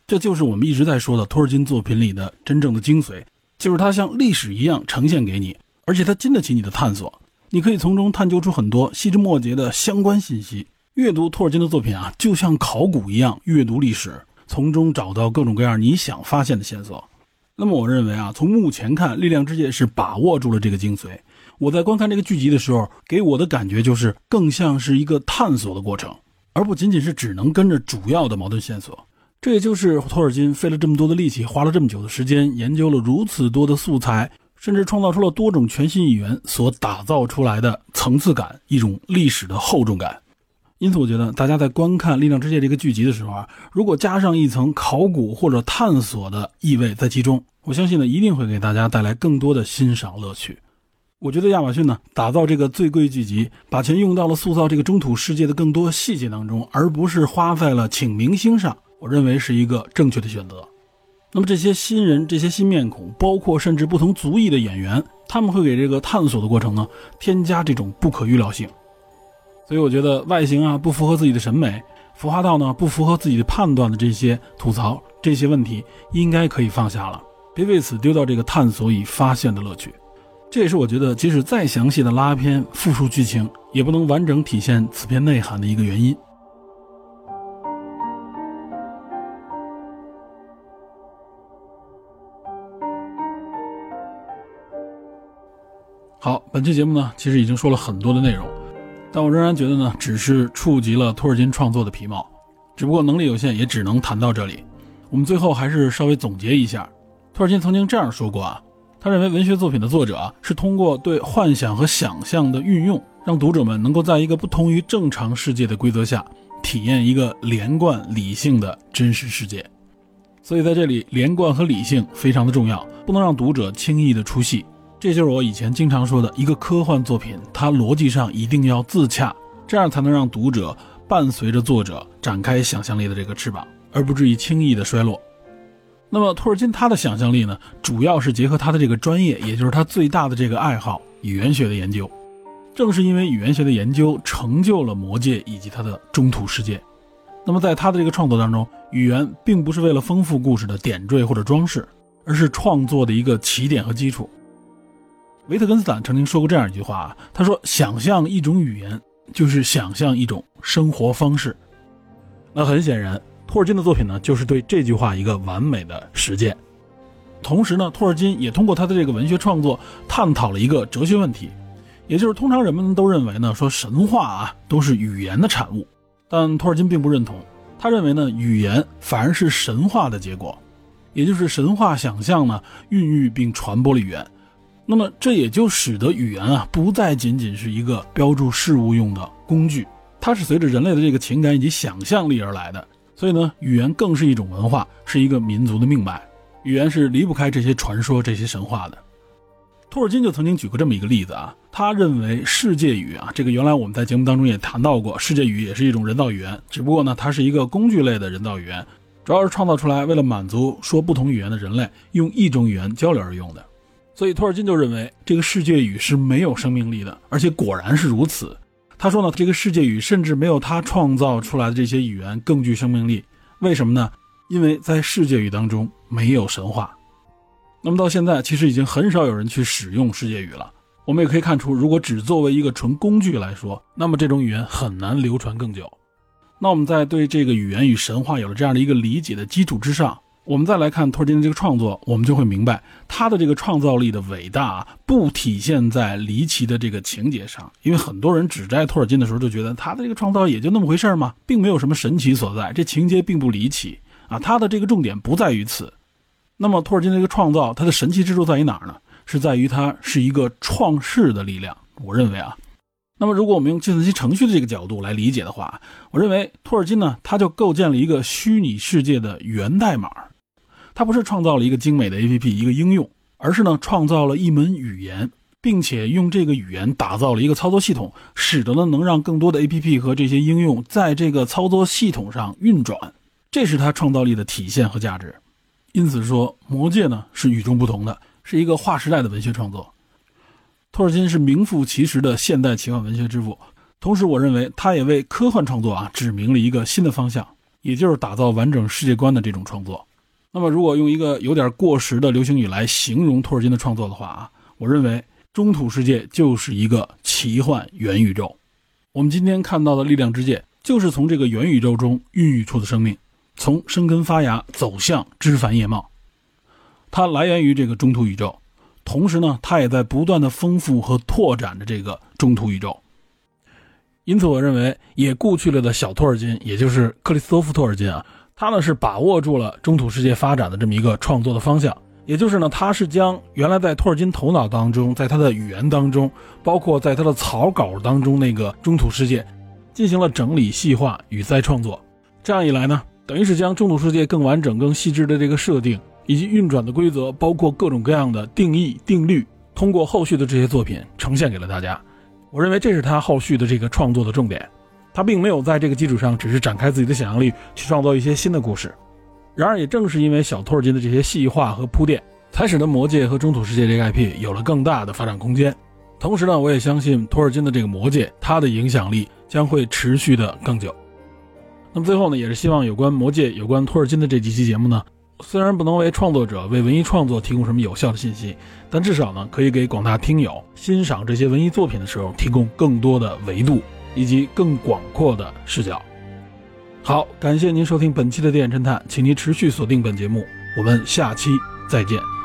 这就是我们一直在说的托尔金作品里的真正的精髓，就是它像历史一样呈现给你，而且它经得起你的探索。你可以从中探究出很多细枝末节的相关信息。阅读托尔金的作品啊，就像考古一样阅读历史。从中找到各种各样你想发现的线索。那么，我认为啊，从目前看，《力量之戒》是把握住了这个精髓。我在观看这个剧集的时候，给我的感觉就是更像是一个探索的过程，而不仅仅是只能跟着主要的矛盾线索。这也就是托尔金费了这么多的力气，花了这么久的时间，研究了如此多的素材，甚至创造出了多种全新语言所打造出来的层次感，一种历史的厚重感。因此，我觉得大家在观看《力量之戒》这个剧集的时候啊，如果加上一层考古或者探索的意味在其中，我相信呢，一定会给大家带来更多的欣赏乐趣。我觉得亚马逊呢，打造这个最贵剧集，把钱用到了塑造这个中土世界的更多细节当中，而不是花在了请明星上，我认为是一个正确的选择。那么这些新人、这些新面孔，包括甚至不同族裔的演员，他们会给这个探索的过程呢，添加这种不可预料性。所以我觉得外形啊不符合自己的审美，服化道呢不符合自己的判断的这些吐槽这些问题，应该可以放下了，别为此丢掉这个探索与发现的乐趣。这也是我觉得即使再详细的拉片复述剧情，也不能完整体现此片内涵的一个原因。好，本期节目呢其实已经说了很多的内容。但我仍然觉得呢，只是触及了托尔金创作的皮毛，只不过能力有限，也只能谈到这里。我们最后还是稍微总结一下，托尔金曾经这样说过啊，他认为文学作品的作者是通过对幻想和想象的运用，让读者们能够在一个不同于正常世界的规则下，体验一个连贯理性的真实世界。所以在这里，连贯和理性非常的重要，不能让读者轻易的出戏。这就是我以前经常说的一个科幻作品，它逻辑上一定要自洽，这样才能让读者伴随着作者展开想象力的这个翅膀，而不至于轻易的衰落。那么托尔金他的想象力呢，主要是结合他的这个专业，也就是他最大的这个爱好——语言学的研究。正是因为语言学的研究，成就了《魔戒》以及他的中土世界。那么在他的这个创作当中，语言并不是为了丰富故事的点缀或者装饰，而是创作的一个起点和基础。维特根斯坦曾经说过这样一句话啊，他说：“想象一种语言，就是想象一种生活方式。”那很显然。托尔金的作品呢，就是对这句话一个完美的实践。同时呢，托尔金也通过他的这个文学创作，探讨了一个哲学问题，也就是通常人们都认为呢，说神话啊都是语言的产物，但托尔金并不认同。他认为呢，语言反而是神话的结果，也就是神话想象呢孕育并传播了语言。那么这也就使得语言啊不再仅仅是一个标注事物用的工具，它是随着人类的这个情感以及想象力而来的。所以呢，语言更是一种文化，是一个民族的命脉。语言是离不开这些传说、这些神话的。托尔金就曾经举过这么一个例子啊，他认为世界语啊，这个原来我们在节目当中也谈到过，世界语也是一种人造语言，只不过呢，它是一个工具类的人造语言，主要是创造出来为了满足说不同语言的人类用一种语言交流而用的。所以托尔金就认为这个世界语是没有生命力的，而且果然是如此。他说呢，这个世界语甚至没有他创造出来的这些语言更具生命力。为什么呢？因为在世界语当中没有神话。那么到现在，其实已经很少有人去使用世界语了。我们也可以看出，如果只作为一个纯工具来说，那么这种语言很难流传更久。那我们在对这个语言与神话有了这样的一个理解的基础之上。我们再来看托尔金的这个创作，我们就会明白他的这个创造力的伟大不体现在离奇的这个情节上，因为很多人指摘托尔金的时候就觉得他的这个创造也就那么回事嘛，并没有什么神奇所在，这情节并不离奇啊。他的这个重点不在于此。那么托尔金的这个创造，它的神奇之处在于哪儿呢？是在于它是一个创世的力量。我认为啊，那么如果我们用计算机程序的这个角度来理解的话，我认为托尔金呢，他就构建了一个虚拟世界的源代码。他不是创造了一个精美的 APP 一个应用，而是呢创造了一门语言，并且用这个语言打造了一个操作系统，使得呢能让更多的 APP 和这些应用在这个操作系统上运转，这是他创造力的体现和价值。因此说，《魔戒》呢是与众不同的，是一个划时代的文学创作。托尔金是名副其实的现代奇幻文学之父，同时我认为他也为科幻创作啊指明了一个新的方向，也就是打造完整世界观的这种创作。那么，如果用一个有点过时的流行语来形容托尔金的创作的话啊，我认为中土世界就是一个奇幻元宇宙。我们今天看到的力量之界，就是从这个元宇宙中孕育出的生命，从生根发芽走向枝繁叶茂。它来源于这个中土宇宙，同时呢，它也在不断的丰富和拓展着这个中土宇宙。因此，我认为也故去了的小托尔金，也就是克里斯托夫·托尔金啊。他呢是把握住了中土世界发展的这么一个创作的方向，也就是呢，他是将原来在托尔金头脑当中，在他的语言当中，包括在他的草稿当中那个中土世界，进行了整理细化与再创作。这样一来呢，等于是将中土世界更完整、更细致的这个设定以及运转的规则，包括各种各样的定义定律，通过后续的这些作品呈现给了大家。我认为这是他后续的这个创作的重点。他并没有在这个基础上，只是展开自己的想象力去创造一些新的故事。然而，也正是因为小托尔金的这些细化和铺垫，才使得《魔戒》和《中土世界》这个 IP 有了更大的发展空间。同时呢，我也相信托尔金的这个《魔戒》，它的影响力将会持续的更久。那么最后呢，也是希望有关《魔戒》、有关托尔金的这几期节目呢，虽然不能为创作者、为文艺创作提供什么有效的信息，但至少呢，可以给广大听友欣赏这些文艺作品的时候提供更多的维度。以及更广阔的视角。好，感谢您收听本期的电影侦探，请您持续锁定本节目，我们下期再见。